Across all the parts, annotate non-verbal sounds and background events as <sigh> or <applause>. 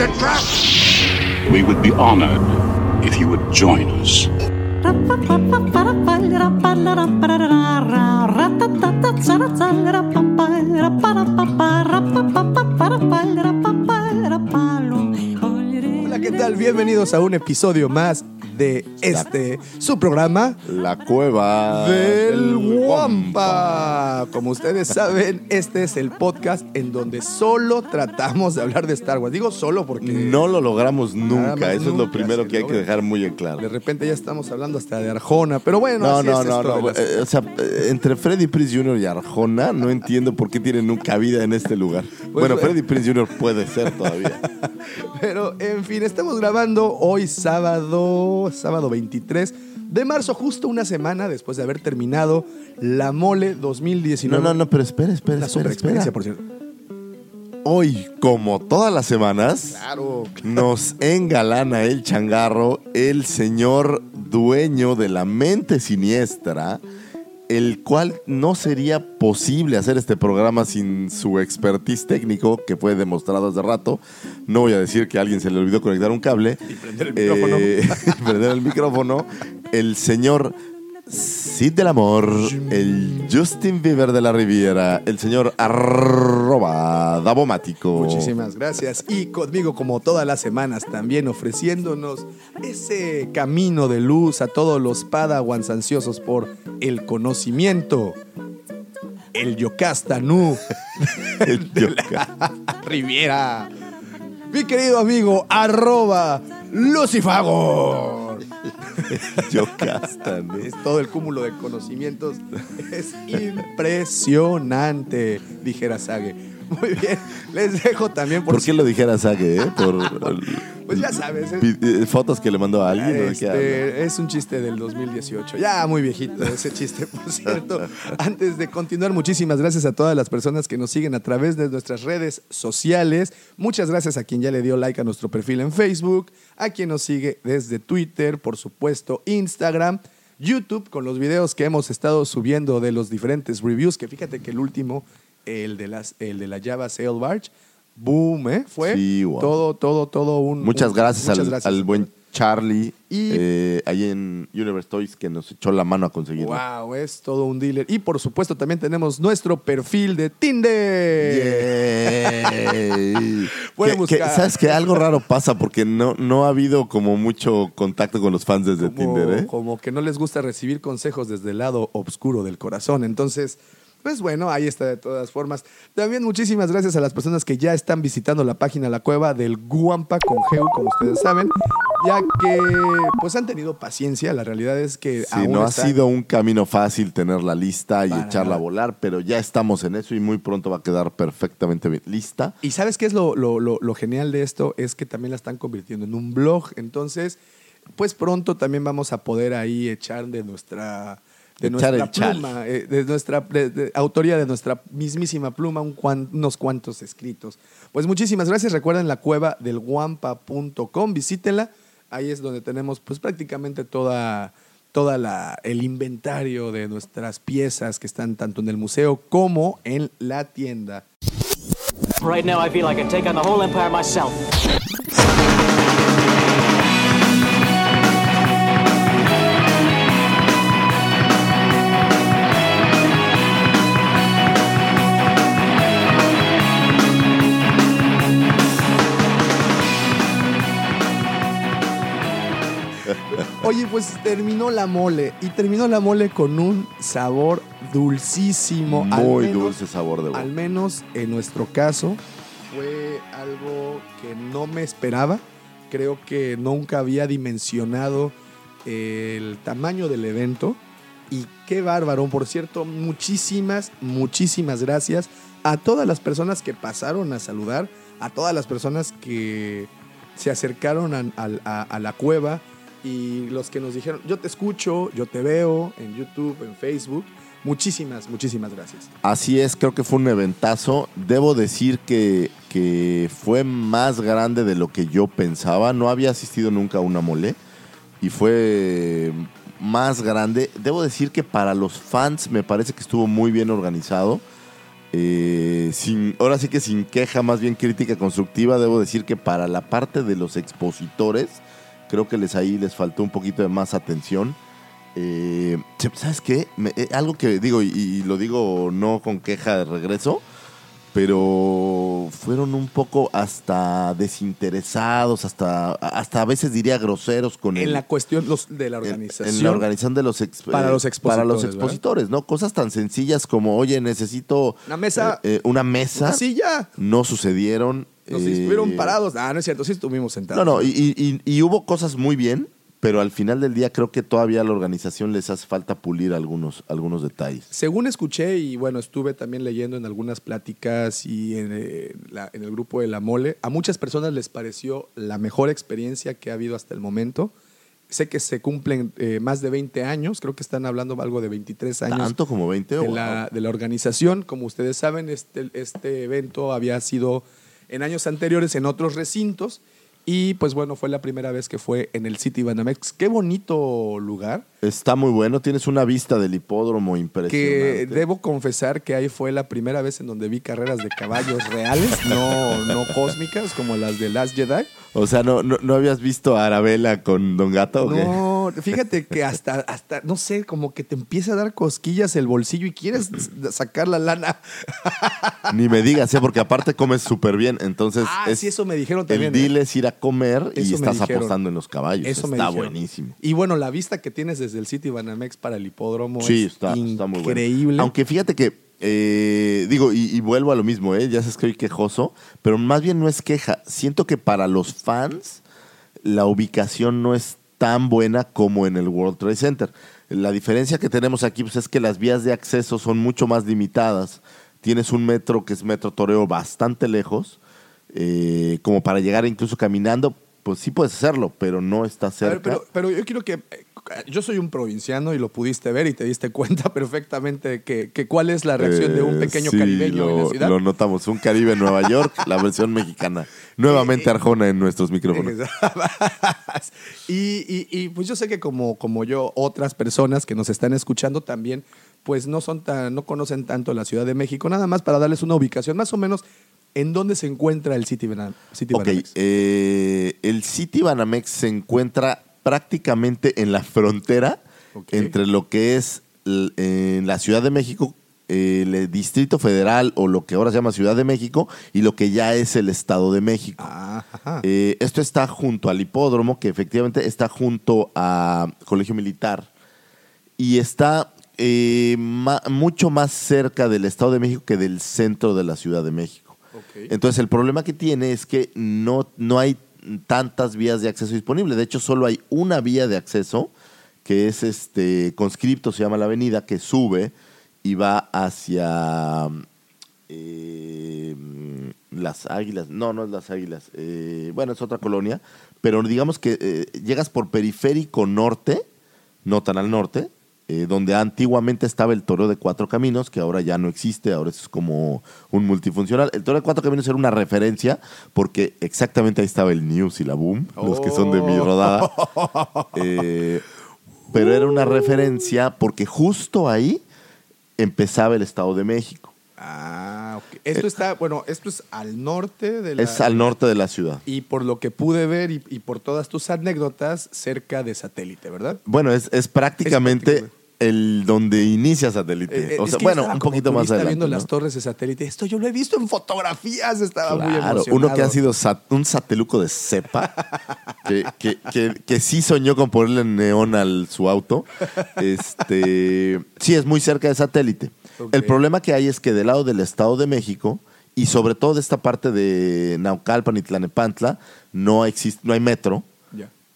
It's a trap! We would be honored if you would join us. Hola, ¿qué tal? Bienvenidos a un episodio más de este, su programa La cueva del Wampa. Como ustedes saben, este es el podcast en donde solo tratamos de hablar de Star Wars. Digo solo porque No lo logramos nunca, eso es lo primero que hay que dejar muy en claro. de repente ya estamos hablando hasta de Arjona. Pero bueno, No, así no, es no, esto no. las- eh, O sea, eh, entre Freddy Prince Jr. y Arjona, no entiendo por qué tienen nunca vida en este lugar. bueno, eh, Freddy Prince Jr. puede ser todavía. <laughs> Pero, en fin, estamos grabando hoy sábado, sábado 23 de marzo, justo una semana después de haber terminado la Mole 2019. No, no, no, pero espera, espera, Una espera, por cierto. Hoy, como todas las semanas, Claro. nos engalana el changarro, el señor dueño de la mente siniestra, el cual no sería posible hacer este programa sin su expertise técnico, que fue demostrado hace rato. No voy a decir que a alguien se le olvidó conectar un cable. Y prender el micrófono. Eh, <laughs> y prender el micrófono. El señor Cid del Amor, el Justin Bieber de la Riviera, el señor arroba Davomático. Muchísimas gracias. Y conmigo, como todas las semanas, también ofreciéndonos ese camino de luz a todos los padawans ansiosos por el conocimiento. El Yocasta Nu <laughs> El Yoka. Riviera. Mi querido amigo, arroba Lucifagor. <laughs> Yocasta, ¿no? Es todo el cúmulo de conocimientos. <laughs> Es impresionante, dijera Sage. Muy bien, les dejo también por, ¿Por qué lo dijera Sage, eh? Por <laughs> Pues ya sabes, es- vi- eh, fotos que le mandó a alguien. ¿o de qué habla? Este, es un chiste del 2018. Ya muy viejito ese chiste, por <laughs> cierto. Antes de continuar, muchísimas gracias a todas las personas que nos siguen a través de nuestras redes sociales. Muchas gracias a quien ya le dio like a nuestro perfil en Facebook, a quien nos sigue desde Twitter, por supuesto, Instagram. YouTube con los videos que hemos estado subiendo de los diferentes reviews, que fíjate que el último, el de, las, el de la Java Sail Barge, boom, ¿eh? Fue Sí, wow. todo, todo, todo un... Muchas un- gracias, muchas al, gracias. al buen Charlie, Y- eh, ahí en Universe Toys, que nos echó la mano a conseguirlo. Wow, es todo un dealer. Y por supuesto también tenemos nuestro perfil de Tinder. Yay. <laughs> Pueden Que- que, buscar. ¿Sabes que Algo raro pasa porque no, no ha habido como mucho contacto con los fans desde como, Tinder, ¿eh? como que no les gusta recibir consejos desde el lado oscuro del corazón. Entonces, pues bueno, ahí está de todas formas. También muchísimas gracias a las personas que ya están visitando la página La Cueva del Guampa con Geu, como ustedes saben, ya que pues han tenido paciencia. La realidad es que Sí, aún no ha sido un camino fácil tener la lista y Para echarla a volar, pero ya estamos en eso y muy pronto va a quedar perfectamente bien lista. Y sabes qué es lo, lo- lo- lo genial de esto? Es que también la están convirtiendo en un blog. Entonces, pues pronto también vamos a poder ahí echar de nuestra de Echar nuestra pluma, eh, de nuestra de- de- autoría de nuestra mismísima pluma, un cuan- unos cuantos escritos. Pues muchísimas gracias. Recuerden la cueva del guampa.com, visítenla. Ahí es donde tenemos pues prácticamente toda toda la el inventario de nuestras piezas que están tanto en el museo como en la tienda. Right now, I feel I can take on the whole empire myself. Oye, pues terminó la mole y terminó la mole con un sabor dulcísimo. Muy menos- dulce sabor de boca. Al menos en nuestro caso fue algo que no me esperaba. Creo que nunca había dimensionado el tamaño del evento. Y qué bárbaro. Por cierto, muchísimas, muchísimas gracias a todas las personas que pasaron a saludar, a todas las personas que se acercaron a, a- a la cueva y los que nos dijeron, yo te escucho, yo te veo en YouTube, en Facebook. Muchísimas, muchísimas gracias. Así es, creo que fue un eventazo. Debo decir que, que fue más grande de lo que yo pensaba. No había asistido nunca a una mole y fue más grande. Debo decir que para los fans me parece que estuvo muy bien organizado. Eh, sin, ahora sí que sin queja, más bien crítica constructiva, debo decir que para la parte de los expositores, creo que les ahí les faltó un poquito de más atención. Eh, ¿Sabes qué? Me- eh, algo que digo, y, y lo digo no con queja de regreso, pero fueron un poco hasta desinteresados, hasta, hasta a veces diría groseros con En el, la cuestión los, de la organización. En la organización de los ex- Para eh, los para los expositores, ¿no? Cosas tan sencillas como, oye, necesito Una mesa. eh, una mesa. Así ya. No sucedieron. Nos eh, estuvieron parados. Ah, no es cierto, sí estuvimos sentados. No, no, y, y- y- y hubo cosas muy bien, pero al final del día creo que todavía a la organización les hace falta pulir algunos, algunos detalles. Según escuché y bueno, estuve también leyendo en algunas pláticas y en, eh, la- en el grupo de La Mole, a muchas personas les pareció la mejor experiencia que ha habido hasta el momento. Sé que se cumplen eh, más de 20 años, creo que están hablando algo de 23 años Tanto como 20 de o la, de la organización. Como ustedes saben, este, este evento había sido en años anteriores en otros recintos y pues bueno, fue la primera vez que fue en el City Banamex. Qué bonito lugar. Está muy bueno, tienes una vista del hipódromo Que impresionante. debo confesar que ahí fue la primera vez en donde vi carreras de caballos reales, <laughs> no, no cósmicas como las de Last Jedi. O sea, ¿no, no, no habías visto a Arabella con Don Gato o qué? No, fíjate que hasta, hasta, no sé, como que te empieza a dar cosquillas el bolsillo y quieres <clears throat> sacar la lana. Ni me digas, ¿eh? porque aparte comes súper bien. Entonces, Ah, es- sí, eso me dijeron el también. deal ¿eh? es ir a comer y Eso estás apostando en los caballos. Eso me está buenísimo. Y bueno, la vista que tienes desde el City Banamex para el hipódromo Sí, es está, está muy bueno. increíble. Aunque fíjate que, eh, digo, y, y vuelvo a lo mismo, ¿eh? ya sé que soy quejoso, pero más bien no es queja. Siento que para los fans la ubicación no es tan buena como en el World Trade Center. La diferencia que tenemos aquí pues, es que las vías de acceso son mucho más limitadas. Tienes un metro que es Metro Toreo bastante lejos, eh, como para llegar incluso caminando, pues sí puedes hacerlo, pero no está ver, cerca. pero, pero yo quiero que. eh, Yo soy un provinciano y lo pudiste ver y te diste <laughs> cuenta perfectamente que, que cuál es la reacción de un Eh, pequeño sí, caribeño en la lo, ciudad. Lo notamos, un Caribe en Nueva York, la versión mexicana. <laughs> Nuevamente Arjona en nuestros micrófonos. <laughs> y, y- y, pues yo sé que como, como yo, otras personas que nos están escuchando también, pues no son tan, no conocen tanto la Ciudad de México. Nada más para darles una ubicación, más o menos, ¿en dónde se encuentra el City, Bana- City Ok, Banamex? eh, el City Banamex se encuentra prácticamente en la frontera entre lo que es en la Ciudad de México, el Distrito Federal o lo que ahora se llama Ciudad de México y lo que ya es el Estado de México. Ah. Eh, esto está junto al hipódromo, que efectivamente está junto a Colegio Militar y está eh, ma- mucho más cerca del Estado de México que del centro de la Ciudad de México. Entonces el problema que tiene es que no, no hay tantas vías de acceso disponibles. De hecho, solo hay una vía de acceso, que es este conscripto, se llama la avenida, que sube y va hacia eh, las águilas. No, no es las águilas. Eh, bueno, es otra colonia. Pero digamos que eh, llegas por periférico norte, no tan al norte, eh, donde antiguamente estaba el toro de cuatro caminos, que ahora ya no existe, ahora es como un multifuncional. El toro de cuatro caminos era una referencia porque exactamente ahí estaba el News y la Boom, los que son de mi rodada. <laughs> Eh, pero era una referencia porque justo ahí empezaba el Estado de México. Ah, ok. Esto está, bueno, esto es al norte de la... Eh, Es al norte de la ciudad. Y por lo que pude ver y, y por todas tus anécdotas, cerca de satélite, ¿verdad? Bueno, es, es prácticamente Es prácticamente. El donde inicia satélite. Eh, eh, o sea, bueno, un poquito más adelante. viendo ¿no? las torres de satélite. Esto yo lo he visto en fotografías, estaba muy Claro, emocionado. uno que ha sido sat- un sateluco de cepa, <laughs> que, que, que- que sí soñó con ponerle neón al su auto. Este, <laughs> sí, es muy cerca de satélite. El problema que hay es que del lado del Estado de México, y sobre todo de esta parte de Naucalpan y Tlanepantla, no, existe, no hay metro.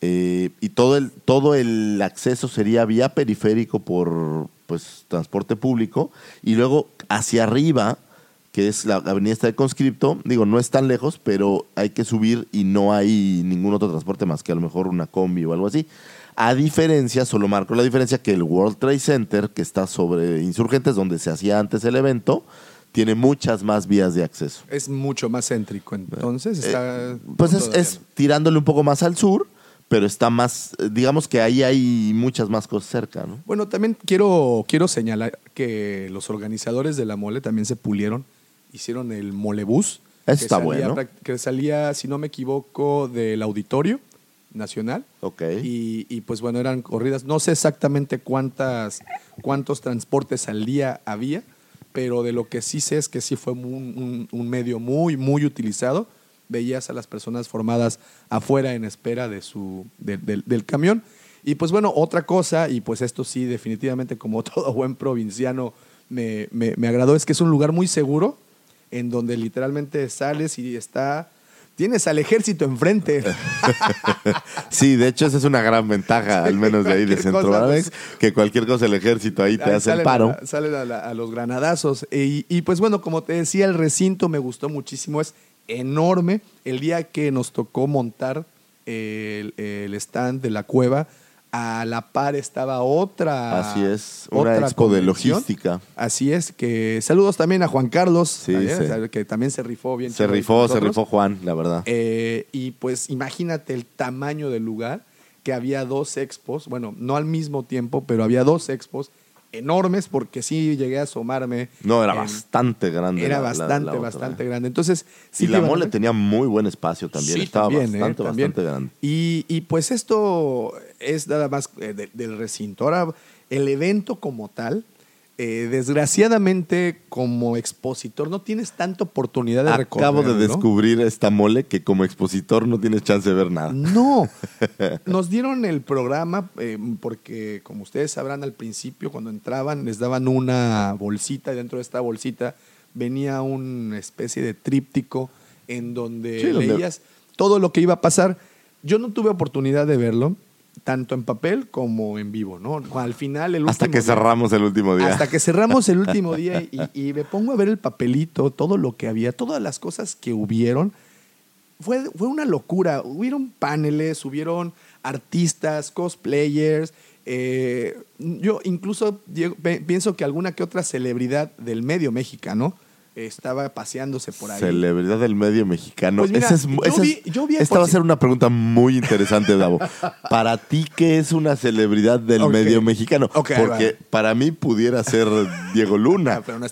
Eh, y todo el, todo el acceso sería vía periférico por pues, transporte público. Y luego hacia arriba que es la avenida esta de Conscripto. Digo, no es tan lejos, pero hay que subir y no hay ningún otro transporte más que a lo mejor una combi o algo así. A diferencia, solo marco la diferencia que el World Trade Center, que está sobre Insurgentes, donde se hacía antes el evento, tiene muchas más vías de acceso. Es mucho más céntrico, entonces está... Pues es tirándole un poco más al sur, pero está más, digamos que ahí hay muchas más cosas cerca, ¿no? Bueno, también quiero, quiero señalar que los organizadores de la mole también se pulieron, hicieron el molebús. Que está salía bueno. Que salía, si no me equivoco, del Auditorio Nacional. Ok. Y, y, pues bueno, eran corridas. No sé exactamente cuántas, cuántos transportes al día había, pero de lo que sí sé es que sí fue un, un- un medio muy, muy utilizado. Veías a las personas formadas afuera en espera de su, de- del- del camión. Y pues bueno, otra cosa, y pues esto sí, definitivamente como <laughs> todo buen provinciano me, me- me agradó, es que es un lugar muy seguro, en donde literalmente sales y está... Tienes al ejército enfrente. <laughs> Sí, de hecho esa es una gran ventaja, al menos de ahí de Centroamex, pues. que cualquier cosa el ejército ahí te Ahí hace el paro. a- salen a, la- a los granadazos. Y, y, pues bueno, como te decía, el recinto me gustó muchísimo. Es enorme. El día que nos tocó montar el, el stand de la cueva, a la par estaba otra. Así es, una otra expo de logística. Así es, que saludos también a Juan Carlos, Sí, sí. que también se rifó bien. Se rifó, se rifó Juan, la verdad. Eh, y pues imagínate el tamaño del lugar, que había dos expos, bueno, no al mismo tiempo, pero había dos expos enormes, porque sí llegué a asomarme. no, era en- bastante grande. Era la- bastante, la bastante ¿eh? grande. Entonces, sí y la mole tenía muy buen espacio también. Sí, Estaba también, ¿eh? bastante, bastante grande. Y, y, pues esto es nada más eh, de- del recinto. Ahora, el evento como tal, eh, desgraciadamente como expositor no tienes tanta oportunidad de Acabo de descubrir esta mole que como expositor no tienes chance de ver nada. No, <laughs> nos dieron el programa eh, porque, como ustedes sabrán, al principio cuando entraban les daban una bolsita y dentro de esta bolsita venía una especie de tríptico en donde Sí, donde- leías todo lo que iba a pasar. Yo no tuve oportunidad de verlo, tanto en papel como en vivo, ¿no? Al final, el Hasta último que día- cerramos el último día. hasta que cerramos el último día y, y me pongo a ver el papelito, todo lo que había, todas las cosas que hubieron. Fue, fue una locura. Hubieron paneles, hubieron artistas, cosplayers. eh, yo incluso Diego, pienso que alguna que otra celebridad del medio mexicano estaba paseándose por ahí. Celebridad del medio mexicano. Pues mira, Esa es- yo esa vi- yo vi esta va a ser una pregunta muy interesante, Davo. <laughs> Para ti, ¿qué es una celebridad del medio mexicano? Porque para mí pudiera ser Diego Luna, Ah, pero no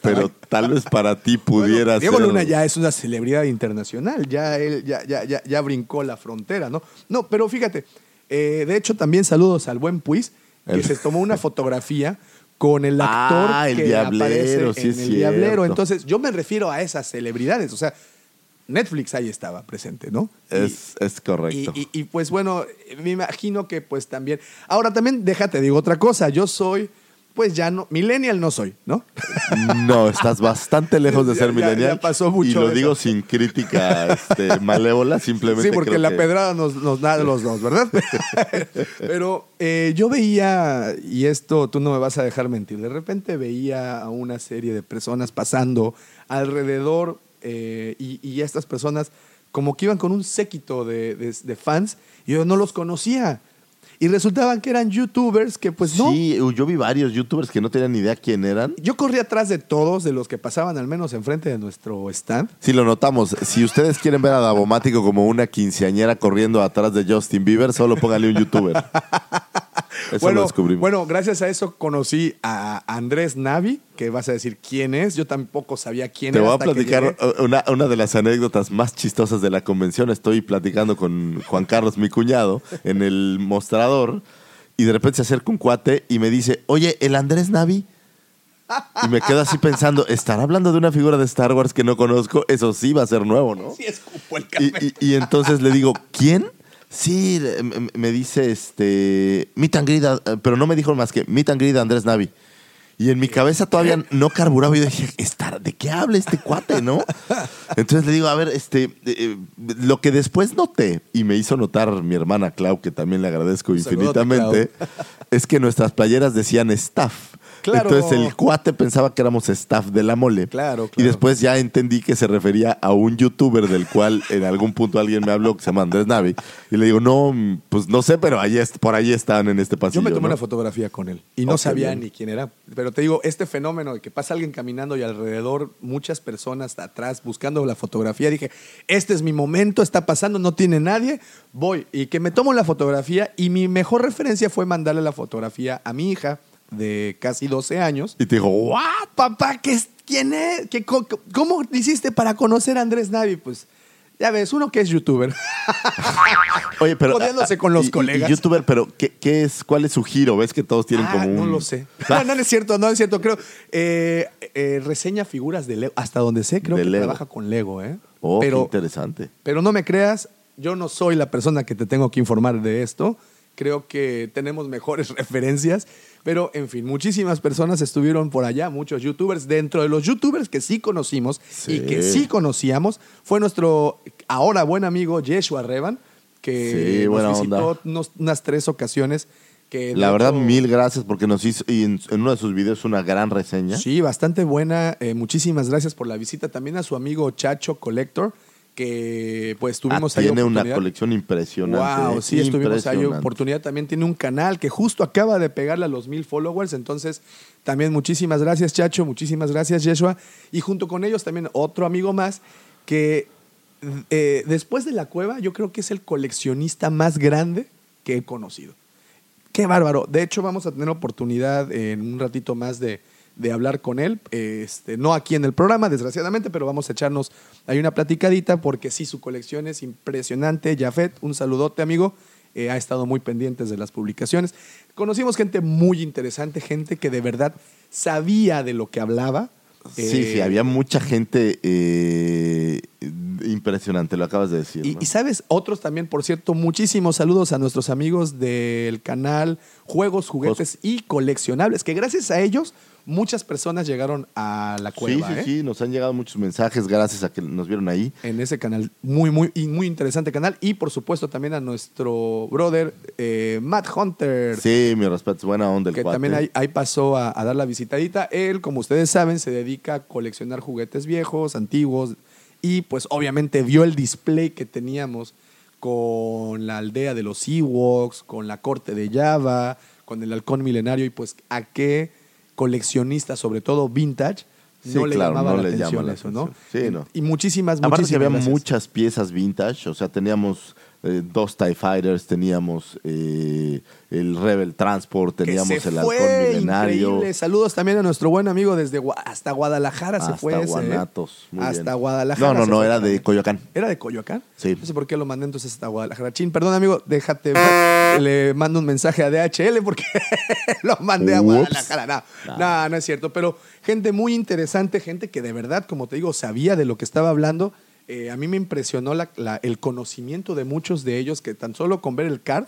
tal vez para ti pudiera Bueno, Diego ser... Luna ya es una celebridad internacional, ya él ya, ya, ya, ya brincó la frontera, ¿no? No, pero fíjate, eh, de hecho también saludos al buen Puis, que El- se tomó una fotografía con el actor Ah, el que Diablero, aparece sí en es el cierto. Diablero. Entonces, yo me refiero a esas celebridades, o sea, Netflix ahí estaba presente, ¿no? Y- Es, es y, correcto. y- y, pues bueno, me imagino que pues también. Ahora también, déjate, digo otra cosa. Yo soy, pues ya no, millennial no soy, ¿no? No, estás bastante lejos de ser ya- millennial. ya pasó mucho Y lo eso. digo sin crítica este, <laughs> malévola, simplemente Sí, porque creo la que- pedrada nos, nos da los dos, ¿verdad? <laughs> Pero eh, yo veía, y esto tú no me vas a dejar mentir, de repente veía a una serie de personas pasando alrededor eh, y, y estas personas como que iban con un séquito de, de- de fans y yo no los conocía. Y resultaban que eran youtubers que pues no. Sí, yo vi varios youtubers que no tenían ni idea quién eran. Yo corrí atrás de todos, de los que pasaban al menos enfrente de nuestro stand. Sí, lo notamos. Si ustedes quieren ver a Davomático como una quinceañera corriendo atrás de Justin Bieber, solo pónganle un youtuber. <laughs> Eso bueno, lo descubrimos. bueno, gracias a eso conocí a Andrés Navi, que vas a decir quién es. Yo tampoco sabía quién Te era. voy a platicar una, una de las anécdotas más chistosas de la convención. Estoy platicando con Juan Carlos, mi cuñado, en el mostrador y de repente se acerca un cuate y me dice, oye, ¿el Andrés Navi? Y me quedo así pensando, ¿estará hablando de una figura de Star Wars que no conozco? Eso sí va a ser nuevo, ¿no? Sí, escupo el café. y- y entonces le digo, ¿quién? Sí, me- me dice este. Meet and greet, eh, pero no me dijo más que Meet and greet Andrés Navi. Y en mi cabeza todavía no carburaba. Y yo dije, "Está- ¿de qué habla este cuate, no? Entonces le digo, a ver, este, eh, eh, lo que después noté, y me hizo notar mi hermana Clau, que también le agradezco Saludote, infinitamente, es que nuestras playeras decían staff. Claro. Entonces el cuate pensaba que éramos staff de la mole. Claro, Y claro. después ya entendí que se refería a un youtuber del cual en algún punto alguien me habló que se llama Andrés Navi. Y le digo, no, pues no sé, pero ahí por ahí están en este pasillo. Yo me tomé ¿no? una fotografía con él y no sabía bien. ni quién era. Pero te digo, este fenómeno de que pasa alguien caminando y alrededor muchas personas atrás buscando la fotografía, dije, este es mi momento, está pasando, no tiene nadie, voy. Y que me tomo la fotografía y mi mejor referencia fue mandarle la fotografía a mi hija de casi 12 años. Y te dijo. ¡Ah, papá! ¿qué es- ¿Quién es? ¿Qué, co- ¿Cómo hiciste para conocer a Andrés Navi? Pues ya ves, uno que es youtuber. <laughs> Oye, pero. Jodiéndose con los y- colegas. y youtuber, pero ¿qué, qué es, ¿cuál es su giro? ¿Ves que todos tienen Ah, como un. No lo sé. <laughs> No, no es cierto, no es cierto. Creo. eh, eh, reseña figuras de Lego. Hasta donde sé, creo De que Lego. trabaja con Lego, ¿eh? Oh, qué pero, interesante. pero no me creas, yo no soy la persona que te tengo que informar de esto. Creo que tenemos mejores <laughs> referencias. Pero, en fin, muchísimas personas estuvieron por allá, muchos youtubers. Dentro de los youtubers que sí conocimos y que sí conocíamos, fue nuestro ahora buen amigo Yeshua Revan, que Sí, nos visitó unos- unas tres ocasiones. Que La verdad, mil gracias porque nos hizo, y en, en uno de sus videos, una gran reseña. Sí, bastante buena. Eh, muchísimas gracias por la visita. También a su amigo Chacho Collector, que pues tuvimos Ah, ahí tiene una colección impresionante. Wow, sí, estuvimos ahí Impresionante. oportunidad. También tiene un canal que justo acaba de pegarle a los mil followers. Entonces, también muchísimas gracias, Chacho. Muchísimas gracias, Yeshua. Y junto con ellos también otro amigo más que eh, después de la cueva, yo creo que es el coleccionista más grande que he conocido. Qué bárbaro. De hecho, vamos a tener oportunidad en un ratito más de, de hablar con él. Este, no aquí en el programa, desgraciadamente, pero vamos a echarnos ahí una platicadita porque sí, su colección es impresionante. Jafet, un saludote, amigo. Eh, ha estado muy pendientes de las publicaciones. Conocimos gente muy interesante, gente que de verdad sabía de lo que hablaba. Sí, Eh, sí, había mucha gente eh, impresionante, lo acabas de decir. Y, ¿no? y sabes, otros también, por cierto, muchísimos saludos a nuestros amigos del canal Juegos, Juguetes y Coleccionables, que gracias a ellos muchas personas llegaron a la sí, cueva. sí, ¿eh? sí, nos han llegado muchos mensajes gracias a que nos vieron ahí. En ese canal, muy, muy, y muy interesante canal. Y por supuesto también a nuestro brother eh, Matt Hunter. Sí, mi respeto, es buena onda el que cuate. también ahí, ahí pasó a, a dar la visitadita. Él, como ustedes saben, se dedica a coleccionar juguetes viejos, antiguos, y pues obviamente vio el display que teníamos con la aldea de los Ewoks, con la corte de Java, con el halcón milenario, y pues a qué coleccionista, sobre todo vintage, Sí, no le claro, llamaba no la le llama atención la eso, ¿no? Sí, no. Y muchísimas, Aparte que muchísimas había gracias. muchas piezas vintage, o sea, teníamos eh, dos TIE Fighters, teníamos eh, el Rebel Transport, teníamos el Halcón Milenario. increíble. Saludos también a nuestro buen amigo desde Gua- hasta Guadalajara se Hasta fue ese, ¿eh? Guanatos, hasta bien. Guadalajara. No, no, no, era de Coyoacán. ¿Era de Coyoacán? Sí. No sé por qué lo mandé entonces hasta Guadalajara. Chin, perdón, amigo, déjate. Le mando un mensaje a DHL porque <laughs> lo mandé a. Guadalajara. No, no, no es cierto. Pero gente muy interesante, gente que de verdad, como te digo, sabía de lo que estaba hablando. Eh, a mí me impresionó la- la- el conocimiento de muchos de ellos que tan solo con ver el card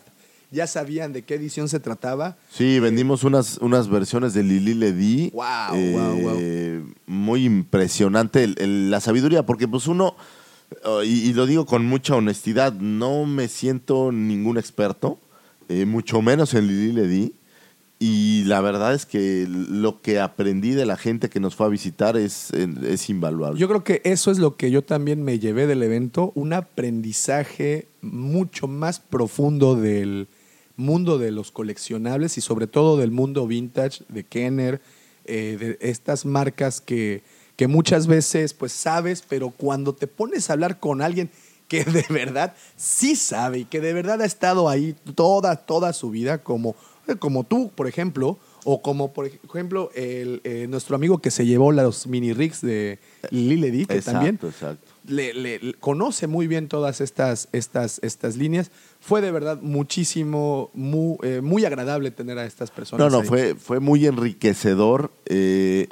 ya sabían de qué edición se trataba. Sí, vendimos unas, unas versiones de Lili Ledi. Wow, eh, wow, Muy impresionante el- el- la sabiduría, porque pues uno, eh, y, y lo digo con mucha honestidad, no me siento ningún experto, eh, mucho menos en Lili Ledi. Y la verdad es que lo que aprendí de la gente que nos fue a visitar es, es invaluable. Yo creo que eso es lo que yo también me llevé del evento, un aprendizaje mucho más profundo del mundo de los coleccionables y sobre todo del mundo vintage de Kenner, eh, de estas marcas que, que muchas veces pues sabes, pero cuando te pones a hablar con alguien que de <laughs> verdad sí sabe y que de verdad ha estado ahí toda, toda su vida, como, como tú, por ejemplo, o como por ejemplo el, eh, nuestro amigo que se llevó los mini rigs de Liledy, que exacto, también exacto. le, le- le- conoce muy bien todas estas, estas, estas líneas. Fue de verdad muchísimo, muy, eh, muy agradable tener a estas personas. No, no, ahí. fue, fue muy enriquecedor. Eh,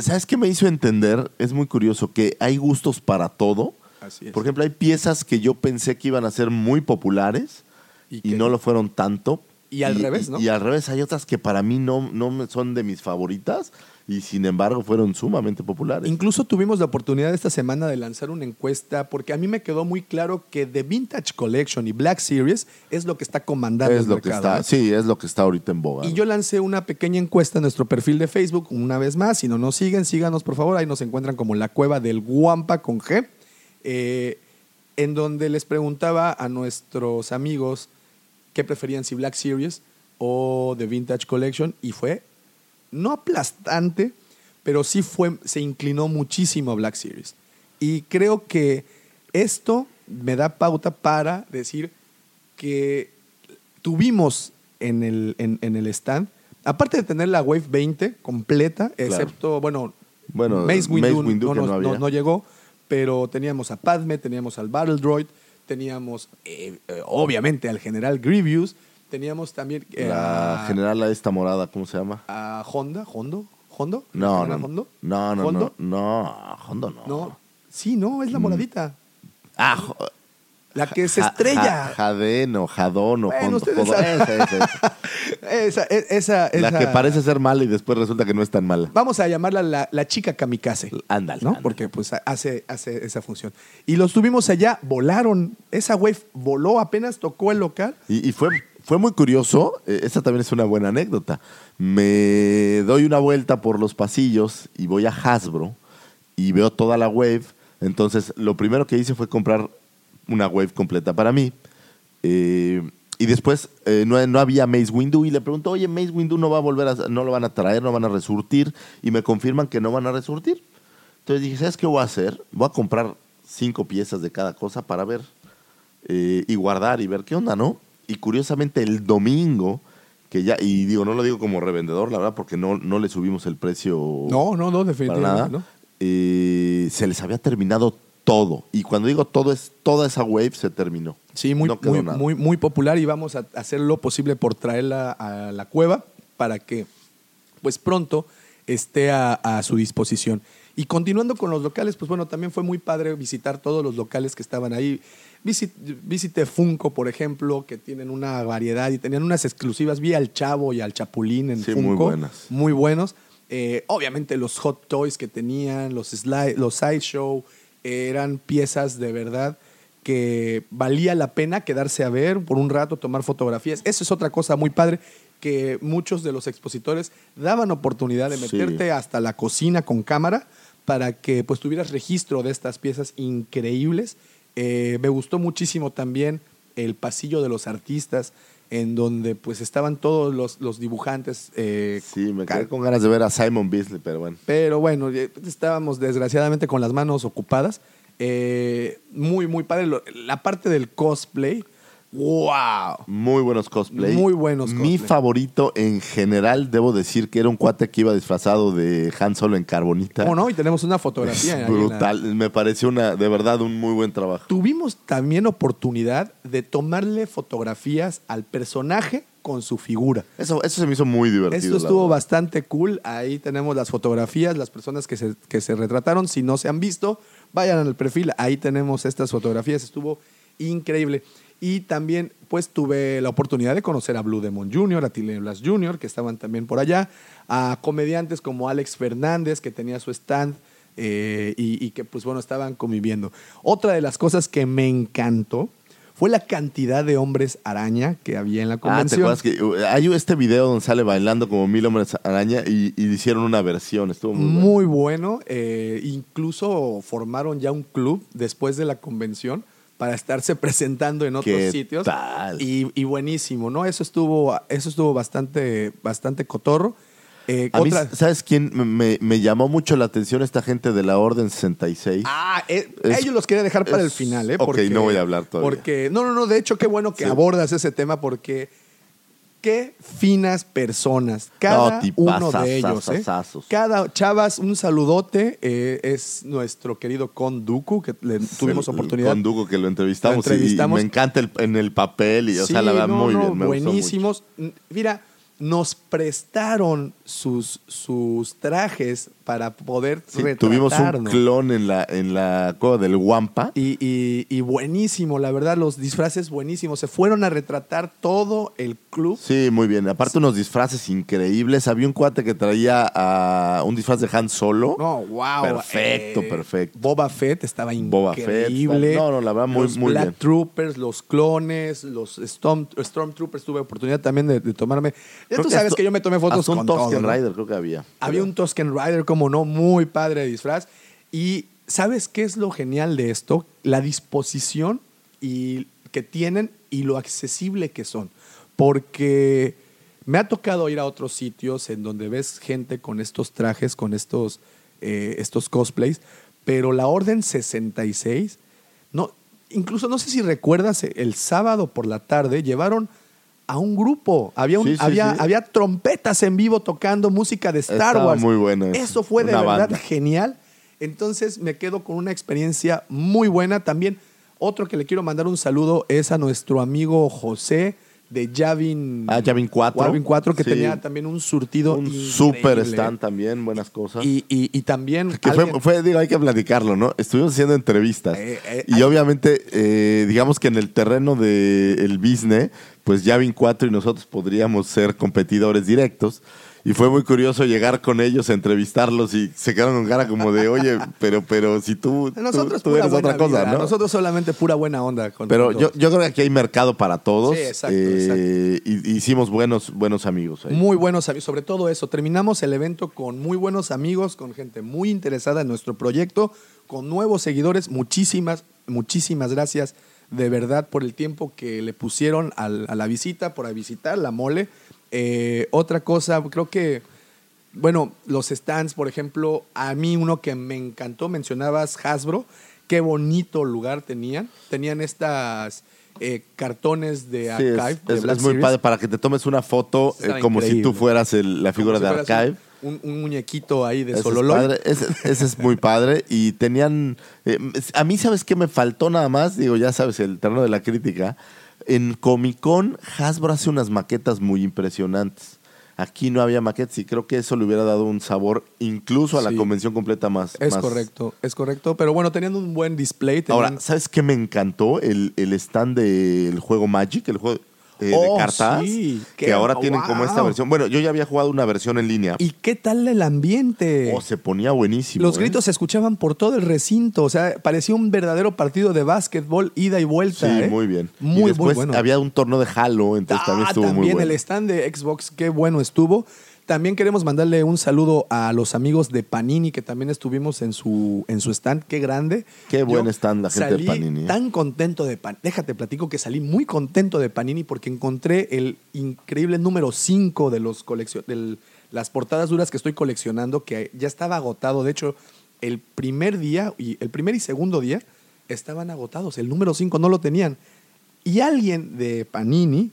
¿Sabes qué me hizo entender? Es muy curioso que hay gustos para todo. Así es. Por ejemplo, hay piezas que yo pensé que iban a ser muy populares Y no lo fueron tanto. Y al revés, ¿no? Y al revés, hay otras que para mí no, no son de mis favoritas y sin embargo fueron sumamente populares. Incluso tuvimos la oportunidad esta semana de lanzar una encuesta porque a mí me quedó muy claro que The Vintage Collection y Black Series es lo que está comandando es el lo que está, sí, es lo que está ahorita en boga. Y yo lancé una pequeña encuesta en nuestro perfil de Facebook, una vez más. Si no nos siguen, síganos por favor. Ahí nos encuentran como la cueva del Guampa con G, eh, en donde les preguntaba a nuestros amigos qué preferían, si Black Series o The Vintage Collection. Y fue, no aplastante, pero sí fue, se inclinó muchísimo a Black Series. Y creo que esto me da pauta para decir que tuvimos en el, en, en el stand, aparte de tener la Wave 20 completa, excepto, bueno, Bueno, Mace Windu, Mace Windu no, no no- no llegó, pero teníamos a Padme, teníamos al Battle Droid, teníamos eh, eh, obviamente al General Grievous, teníamos también eh, La a, general a esta morada, ¿cómo se llama? a Honda, Hondo, Hondo, No, ¿General no, Hondo? no, no, ¿Hondo? no, no, Hondo no. No, sí, no, es la moradita. Ah, La que se Ja- estrella. Ja- Jadeno, Jadono, Bueno, esa, esa, esa. esa, e- La que parece ser mala y después resulta que no es tan mala. Vamos a llamarla la, la chica kamikaze. Ándale, ¿no? Porque pues hace, hace esa función. Y los tuvimos allá, volaron. Esa wave voló, apenas tocó el local. Y, y fue, fue muy curioso, eh, esa también es una buena anécdota. Me doy una vuelta por los pasillos y voy a Hasbro y veo toda la wave. Entonces, lo primero que hice fue comprar una wave completa para mí. Eh, y después eh, no, no había Maze Windu y le pregunto, oye, Maze Windu no va a volver a, no lo van a traer, no van a resurtir. Y me confirman que no van a resurtir. Entonces dije, ¿sabes qué voy a hacer? Voy a comprar cinco piezas de cada cosa para ver eh, y guardar y ver qué onda, ¿no? Y curiosamente el domingo, que ya, y digo, no lo digo como revendedor, la verdad, porque no, no le subimos el precio No, no, no, para definitivamente. nada, ¿no? eh, se les había terminado todo. Y cuando digo todo, es toda esa wave se terminó. Sí, muy, No muy, muy, muy popular y vamos a hacer lo posible por traerla a la cueva para que pues pronto esté a, a su disposición. Y continuando con los locales, pues bueno, también fue muy padre visitar todos los locales que estaban ahí. Visit- visité Funko, por ejemplo, que tienen una variedad y tenían unas exclusivas. Vi al Chavo y al Chapulín en Sí, Funko. muy buenas. Muy buenos. Eh, obviamente los hot toys que tenían, los, slide, los sideshow, eran piezas de verdad que valía la pena quedarse a ver por un rato, tomar fotografías. Eso es otra cosa muy padre que muchos de los expositores daban oportunidad de Sí. meterte hasta la cocina con cámara para que pues tuvieras registro de estas piezas increíbles. Eh, me gustó muchísimo también el pasillo de los artistas en donde pues estaban todos los, los dibujantes. eh, Sí, me quedé con ganas de ver a Simon Beasley, pero bueno. pero bueno, eh, estábamos desgraciadamente con las manos ocupadas. Eh, muy, muy padre. La parte del cosplay, wow. Muy buenos cosplay. Muy buenos Mi cosplay. favorito en general, debo decir que era un cuate que iba disfrazado de Han Solo en carbonita. ¿Cómo no? Y tenemos una fotografía. Es la- brutal. Me pareció una, de verdad un muy buen trabajo. Tuvimos también oportunidad de tomarle fotografías al personaje con su figura. Eso, eso se me hizo muy divertido. Esto estuvo bastante cool. Ahí tenemos las fotografías, las personas que se, que se retrataron. Si no se han visto, vayan al perfil. Ahí tenemos estas fotografías. Estuvo increíble. Y también, pues, tuve la oportunidad de conocer a Blue Demon Jr., a Tilly Blas Jr., que estaban también por allá, a comediantes como Alex Fernández, que tenía su stand eh, y, y que, pues, bueno, estaban conviviendo. Otra de las cosas que me encantó fue la cantidad de hombres araña que había en la Ah, ¿te convención. acuerdas que uh, hay este video donde sale bailando como mil hombres araña y, y hicieron una versión? Estuvo muy, bueno. Muy bueno. eh, incluso formaron ya un club después de la convención para estarse presentando en otros ¿Qué sitios. tal? Y, y buenísimo, ¿no? Eso estuvo, eso estuvo bastante, bastante cotorro. Eh, A mí, otra- ¿sabes quién me, me llamó mucho la atención esta gente de la Orden 66? Ah, eh, Es- ellos los quería dejar para el final, ¿eh? ok, no voy a hablar todavía. Porque, no, no, no, de hecho, qué bueno que Sí. abordas ese tema porque qué finas personas. Cada No, uno de ellos, ¿eh? Cada, chavas, un saludote. eh, es nuestro querido Con Duku, que le tuvimos El- oportunidad. Con Duco que lo entrevistamos, Lo entrevistamos. y- Y, me encanta el, en el papel y, o sea, la verdad, no, muy no, bien. me gustó buenísimos. Mira, nos prestaron sus, sus trajes para poder Sí, tuvimos un clon en la, en la cueva del Wampa. Y, y- y buenísimo, la verdad, los disfraces buenísimos. Se fueron a retratar todo el club. Sí, muy bien. Aparte unos disfraces increíbles. Había un cuate que traía ah, un disfraz de Han Solo. No, wow. Perfecto, perfecto. Boba Fett estaba Boba Fett, increíble. no, no, la verdad, muy- los muy Black bien. Troopers, los clones, los Storm, Stormtroopers. Tuve oportunidad también de, de tomarme. Ya Creo tú sabes hasta- que yo me tomé fotos hasta un con Tusken todo. ¿no? Rider creo que había. Había un Tusken Rider, como no, muy padre de disfraz. Y ¿sabes qué es lo genial de esto? La disposición y, que tienen y lo accesible que son. Porque me ha tocado ir a otros sitios en donde ves gente con estos trajes, con estos, eh, estos cosplays, pero la Orden 66, no, incluso no sé si recuerdas, el sábado por la tarde llevaron a un grupo. Había, un, Sí, sí, había, sí. había trompetas en vivo tocando música de Star Estaba Wars. muy bueno eso. Fue de Una verdad banda. genial. Entonces me quedo con una experiencia muy buena. También otro que le quiero mandar un saludo es a nuestro amigo José de Javin. Ah, Javin 4. Javin 4, que Sí. tenía también un surtido. Un increíble. super stand también, buenas cosas. Y, y- y también. Que fue, alguien- fue, digo, hay que platicarlo, ¿no? Estuvimos haciendo entrevistas. Eh, eh, y hay- obviamente, eh, digamos que en el terreno del business, pues Javin 4 y nosotros podríamos ser competidores directos. Y fue muy curioso llegar con ellos a entrevistarlos y se quedaron con cara como de, oye, pero, pero si tú, Nosotros tú, eres otra cosa, ¿no? Nosotros solamente pura buena onda. Con pero yo, yo creo que aquí hay mercado para todos. Sí, exacto, Eh, y- hicimos buenos, buenos amigos ahí. Muy buenos amigos, sobre todo eso. Terminamos el evento con muy buenos amigos, con gente muy interesada en nuestro proyecto, con nuevos seguidores. Muchísimas, muchísimas gracias de verdad por el tiempo que le pusieron al- a la visita, por visitar la mole. Eh, otra cosa, creo que, bueno, los stands, por ejemplo, a mí uno que me encantó, mencionabas Hasbro, qué bonito lugar tenían. Tenían estas eh, cartones de Sí, es- archive. de es, muy padre para que te tomes una foto eh, como si tú fueras el- la figura de Archive. Un, un muñequito ahí de Ese es, Sololoy. padre, ese, ese es muy padre. Y tenían. eh, a mí, ¿sabes qué me faltó nada más? Digo, ya sabes, el terreno de la crítica. En Comic Con, Hasbro hace unas maquetas muy impresionantes. Aquí no había maquetas y creo que eso le hubiera dado un sabor incluso a la Sí. convención completa más. Es más- correcto, es correcto. Pero bueno, teniendo un buen display. tenían- Ahora, ¿sabes qué me encantó? El, el stand del juego Magic, el juego eh, de Oh, cartas. sí. Que Qué- ahora tienen como esta versión. Bueno, yo ya había jugado una versión en línea. ¿Y qué tal el ambiente? Oh, se ponía buenísimo. Los ¿eh? gritos se escuchaban por todo el recinto. O sea, parecía un verdadero partido de básquetbol, ida y vuelta. Sí, ¿eh? muy bien. y Muy, bueno. había un torneo de Halo, entonces Ah, también estuvo muy también bueno. el stand de Xbox, qué bueno estuvo. También queremos mandarle un saludo a los amigos de Panini que también estuvimos en su, en su stand. Qué grande. Qué buen stand la gente de Panini, ¿eh? Tan contento de Panini. Déjate platico que salí muy contento de Panini porque encontré el increíble número 5 de los del- las portadas duras que estoy coleccionando, que ya estaba agotado. De hecho, el primer día, y el primer y segundo día, estaban agotados. El número 5 no lo tenían. Y alguien de Panini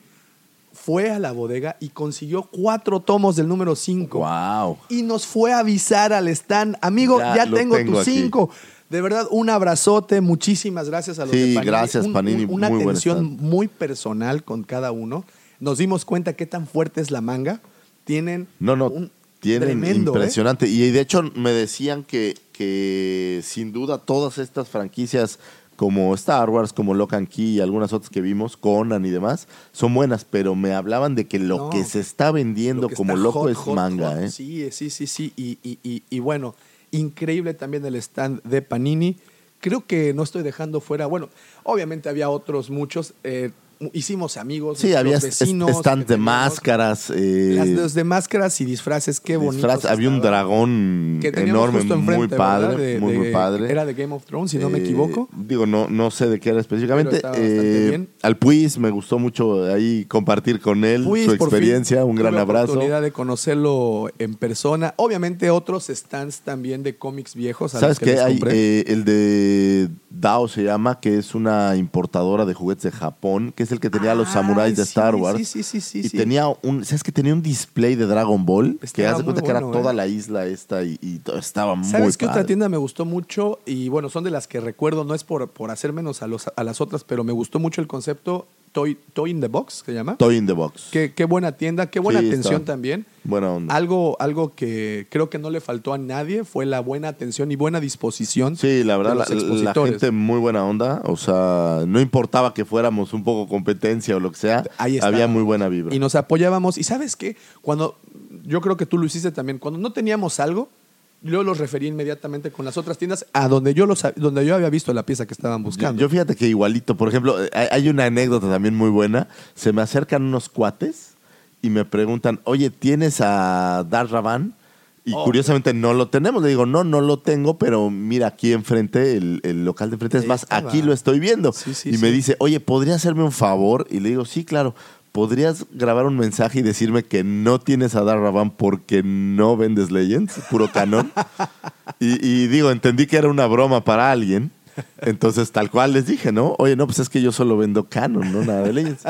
fue a la bodega y consiguió cuatro tomos del número 5. Wow. Y nos fue a avisar al stand, amigo, Ya tengo, tengo tus cinco. De verdad, un abrazote, muchísimas gracias a los Sí, de Panini. gracias, Un- Panini, un- una muy atención muy personal con cada uno. Nos dimos cuenta qué tan fuerte es la manga. Tienen No, no, un tienen tremendo, ¿eh? impresionante. Y de hecho me decían que, que sin duda todas estas franquicias como Star Wars, como Lock and Key y algunas otras que vimos, Conan y demás, son buenas, pero me hablaban de que lo No, que se está vendiendo Lo como está loco hot, es hot, manga, hot. ¿eh? Sí, sí, sí, sí. Y, y- y- y bueno, increíble también el stand de Panini. Creo que no estoy dejando fuera, bueno, obviamente había otros muchos. eh, hicimos amigos. Sí, había vecinos stands de máscaras, eh, Las los de máscaras y disfraces, qué bonito. había un dragón que enorme, enfrente, muy padre, muy, muy padre. Era de Game of Thrones, si no me Eh, equivoco. Digo, no, no sé de qué era específicamente. Eh, bien. Al Puis me gustó mucho ahí compartir con él su fin, experiencia. un gran abrazo. oportunidad de conocerlo en persona. Obviamente otros stands también de cómics viejos. a ¿Sabes qué? Hay eh, el de Dao se llama, que es una importadora de juguetes de Japón, que es el que tenía los samuráis de sí, Star Wars. Sí, sí, sí, sí. y sí. tenía un, ¿sabes que Tenía un display de Dragon Ball, que Estaba haz de cuenta que era toda ¿eh? la isla esta y, y estaba muy ¿Sabes qué otra tienda me gustó mucho? Y bueno, son de las que recuerdo, no es por, por hacer menos a, los, a las otras, pero me gustó mucho el concepto. Toy, Toy in the Box, se llama. Toy in the Box. Qué, qué buena tienda, qué buena Sí, atención está. también. Buena onda. Algo, algo que creo que no le faltó a nadie fue la buena atención y buena disposición. Sí, la verdad, de la, los la expositores. gente muy buena onda. O sea, no importaba que fuéramos un poco competencia o lo que sea, Ahí está. había muy buena vibra. Y nos apoyábamos. Y sabes qué? Cuando, yo creo que tú lo hiciste también, cuando no teníamos algo, yo los referí inmediatamente con las otras tiendas a donde yo, los, donde yo había visto la pieza que estaban buscando. yo fíjate que igualito, por ejemplo, eh, hay, hay una anécdota también muy buena. Se me acercan unos cuates y me preguntan, oye, ¿tienes a Dar Ravan? Y Oh. curiosamente no lo tenemos. Le digo, no, no lo tengo, pero mira aquí enfrente, el, el local de enfrente. Es más, estaba. aquí lo estoy viendo. Sí, sí, y me dice, oye, ¿podría hacerme un favor? Y le digo, sí, claro. ¿Podrías grabar un mensaje y decirme que no tienes a Dar Ravan porque no vendes Legends, puro canon? <laughs> y, y digo, entendí que era una broma para alguien. Entonces, tal cual les dije, ¿no? Oye, no, pues es que yo solo vendo canon, no nada de Legends.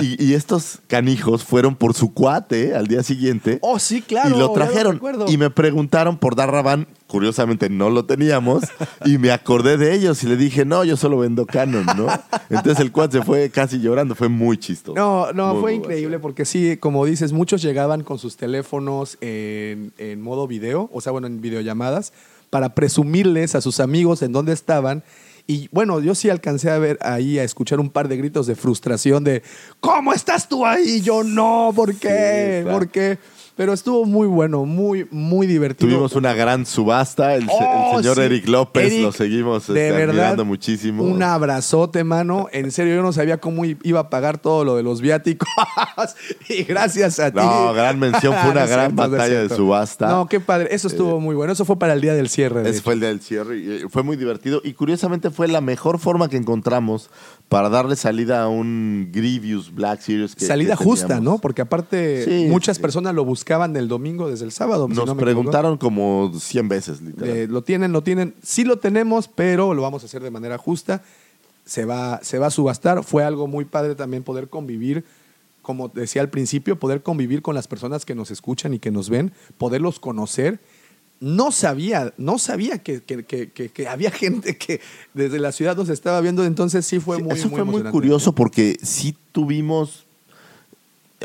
Y, y estos canijos fueron por su cuate al día siguiente. Oh, sí, claro. Y lo trajeron. y me preguntaron por Dar Ravan. Curiosamente no lo teníamos. y me acordé de ellos y le dije, no, yo solo vendo canon, ¿no? Entonces el cuate se fue casi llorando. Fue muy chistoso. No, no, Muy, fue muy increíble porque sí, como dices, muchos llegaban con sus teléfonos en, en modo video, o sea, bueno, en videollamadas, para presumirles a sus amigos en dónde estaban. Y bueno, yo sí alcancé a ver ahí, a escuchar un par de gritos de frustración de, ¿cómo estás tú ahí? Yo no, ¿por qué? Sí, claro. ¿Por qué? Pero estuvo muy bueno, muy, muy divertido. Tuvimos una gran subasta. El, Oh, el señor sí. Eric López Eric, lo seguimos de este, verdad, admirando muchísimo. Un abrazote, mano. En serio, yo no sabía cómo iba a pagar todo lo de los viáticos. <laughs> y gracias a ti. No, gran mención, fue una <laughs> No gran cierto, batalla de subasta. Eh, No, qué padre. Eso estuvo muy bueno. Eso fue para el día del cierre. de Ese hecho. fue el día del cierre y eh, fue muy divertido. Y curiosamente fue la mejor forma que encontramos para darle salida a un Grievous Black Series. Que, Salida que justa. ¿no? Porque aparte Sí, muchas sí. personas lo buscaban el domingo desde el sábado. si Nos no preguntaron como 100 veces, literal. Eh, lo tienen, lo tienen. Sí lo tenemos, pero lo vamos a hacer de manera justa. Se va, se va a subastar. Fue algo muy padre también poder convivir, como decía al principio, poder convivir con las personas que nos escuchan y que nos ven, poderlos conocer. No sabía, no sabía que, que- que- había <laughs> gente que desde la ciudad nos estaba viendo, entonces sí fue Sí, muy, Eso muy fue muy curioso porque sí tuvimos,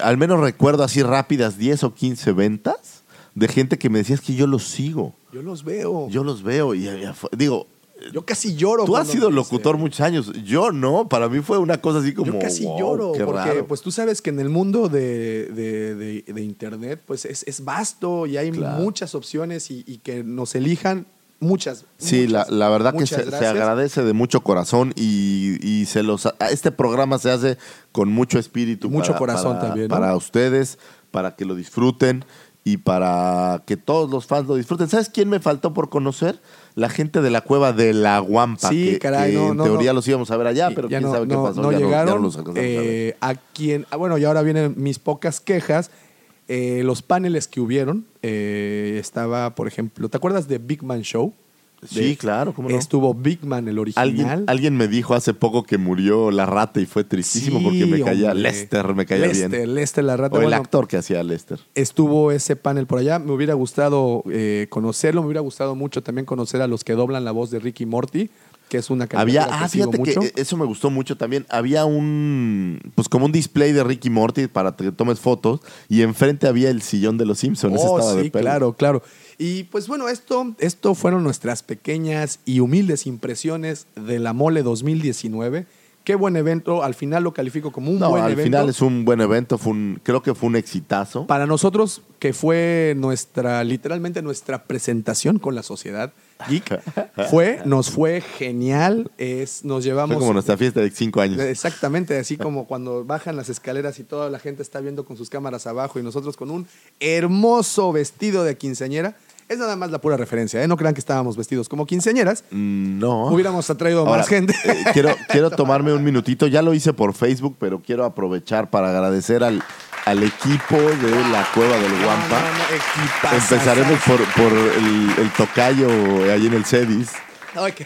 al menos recuerdo así rápidas, 10 o 15 ventas de gente que me decía es que yo los sigo, Yo los veo. Yo, yo los veo. Y fue- digo, casi lloro. tú has sido locutor muchos años, yo no, para mí fue una cosa así como... Yo casi wow, lloro, qué porque raro. pues tú sabes que en el mundo de, de- de- de internet pues es, es vasto y hay Claro. muchas opciones y, y que nos elijan muchas. Sí, muchas, la, la verdad que se, se agradece de mucho corazón y, y se los este programa se hace con mucho espíritu. Mucho para- corazón para- también, ¿no? Para ustedes, para que lo disfruten y para que todos los fans lo disfruten. ¿Sabes quién me faltó por conocer? La gente de la cueva de la Guampa. Sí, que, caray, que no, en no, teoría los íbamos a ver allá, pero ya quién sabe qué pasó. no ya, ya llegaron. no los. Eh, a quien, ah, bueno, y ahora vienen mis pocas quejas. Eh, los paneles que hubieron, eh, estaba, por ejemplo, ¿te acuerdas de Big Man Show? Sí, De- claro, ¿cómo no? Estuvo Big Man, el original. Alguien, alguien me dijo hace poco que murió la rata y fue tristísimo Sí, porque me caía hombre. Lester, me caía Lester, bien. Lester la rata. O el actor que hacía Lester. estuvo ese panel por allá. Me hubiera gustado eh, conocerlo, me hubiera gustado mucho también conocer a los que doblan la voz de Ricky Morty, que es una Había, ah, que fíjate mucho. que eso me gustó mucho también. Había un, pues como un display de Ricky Morty para que tomes fotos y enfrente había el sillón de los Simpsons. Oh, estaba sí, claro, claro. Y pues bueno, esto, esto fueron nuestras pequeñas y humildes impresiones de la Mole 2019. Qué buen evento. Al final lo califico como un No, buen al evento. final es un buen evento. Fue un, creo que fue un exitazo. Para nosotros, que fue nuestra, literalmente nuestra presentación con la sociedad geek, <laughs> fue, nos fue genial. Es, nos Fue llevamos. como nuestra fiesta de cinco años. Exactamente, así como cuando bajan las escaleras y toda la gente está viendo con sus cámaras abajo y nosotros con un hermoso vestido de quinceañera. Es nada más la pura referencia, ¿eh? No crean que estábamos vestidos como quinceañeras. Mm, No. Hubiéramos atraído Ahora, más gente. eh, quiero, <laughs> quiero tomarme un minutito. Ya lo hice por Facebook, pero quiero aprovechar para agradecer al, al equipo de la Cueva del Guampa. No, no. Empezaremos por, por el, el tocayo ahí en el CEDIS. Ay, <laughs> que-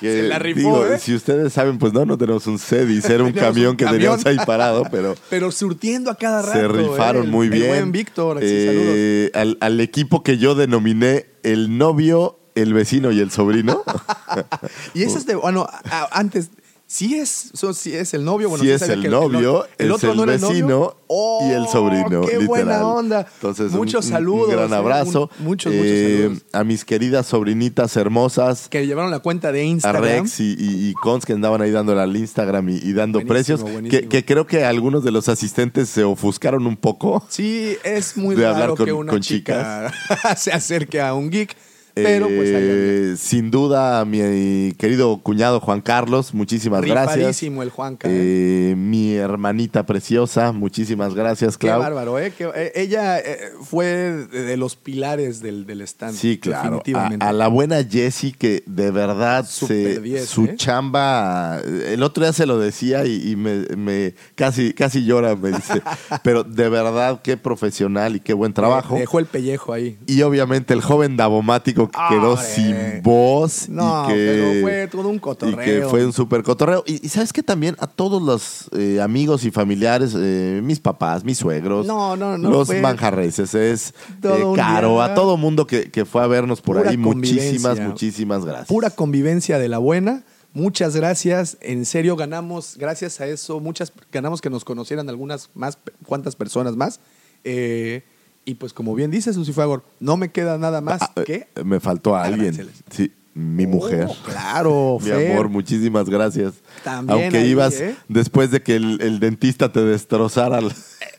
Se la rifó, digo, ¿eh? Si ustedes saben, pues no, no tenemos un CEDIS. Era un <laughs> camión un que camión. teníamos ahí parado, pero <laughs> Pero surtiendo a cada rato. se rifaron ¿eh? El- muy el bien. buen Víctor, Eh, al, al equipo que yo denominé el novio, el vecino y el sobrino. Y eso es de, bueno, antes, Sí es, so- sí es el novio. Bueno, Sí sí es el que novio, es el no era novio. vecino y el sobrino, ¡Qué literal. buena onda! Entonces, muchos un- saludos. Un gran eh, abrazo. un- muchos, Eh, muchos saludos. A mis queridas sobrinitas hermosas, Que llevaron la cuenta de a Instagram. Rex y, y, y Cons que andaban ahí dándole al Instagram y, y dando Buenísimo, precios. buenísimo. Que, que creo que algunos de los asistentes se ofuscaron un poco. Sí, es muy De raro hablar con- que una con chica <laughs> se acerque a un geek. Pero pues ahí. Eh, sin duda, mi querido cuñado Juan Carlos, muchísimas gracias. El. ¿eh? Eh, mi hermanita preciosa, muchísimas gracias, Qué Clau. bárbaro, ¿eh? Que, eh, ella fue de, los pilares del, del stand. Sí, claro. Definitivamente. A, a la buena Jessie que de verdad Super se- 10, su chamba, el otro día se lo decía y, y me, me- casi, casi llora, me dice. <laughs> Pero de verdad, qué profesional y qué buen trabajo. Dejó el pellejo ahí. Y obviamente el joven Davomático que quedó Hombre. sin voz. No, y que, pero fue todo un Y cotorreo. que fue un súper cotorreo. Y, y sabes que también a todos los eh, amigos y familiares, eh, mis papás, mis suegros, No, no, no, los fue manjarreses, es eh, Caro, día. a todo mundo que, que fue a vernos por Pura ahí. Muchísimas, muchísimas gracias. Pura convivencia de la buena. Muchas gracias. En serio, ganamos, gracias a eso, muchas, ganamos que nos conocieran algunas más, cuantas personas más. Eh, y pues como bien dice Susi Fagor, no me queda nada más Ah, que... eh, Me faltó alguien. Agradeceles. Sí, mi mujer. Oh, claro, <laughs> Mi Fer. amor, muchísimas gracias. También Aunque ahí, ibas ¿eh? después de que el, el dentista te destrozara. el-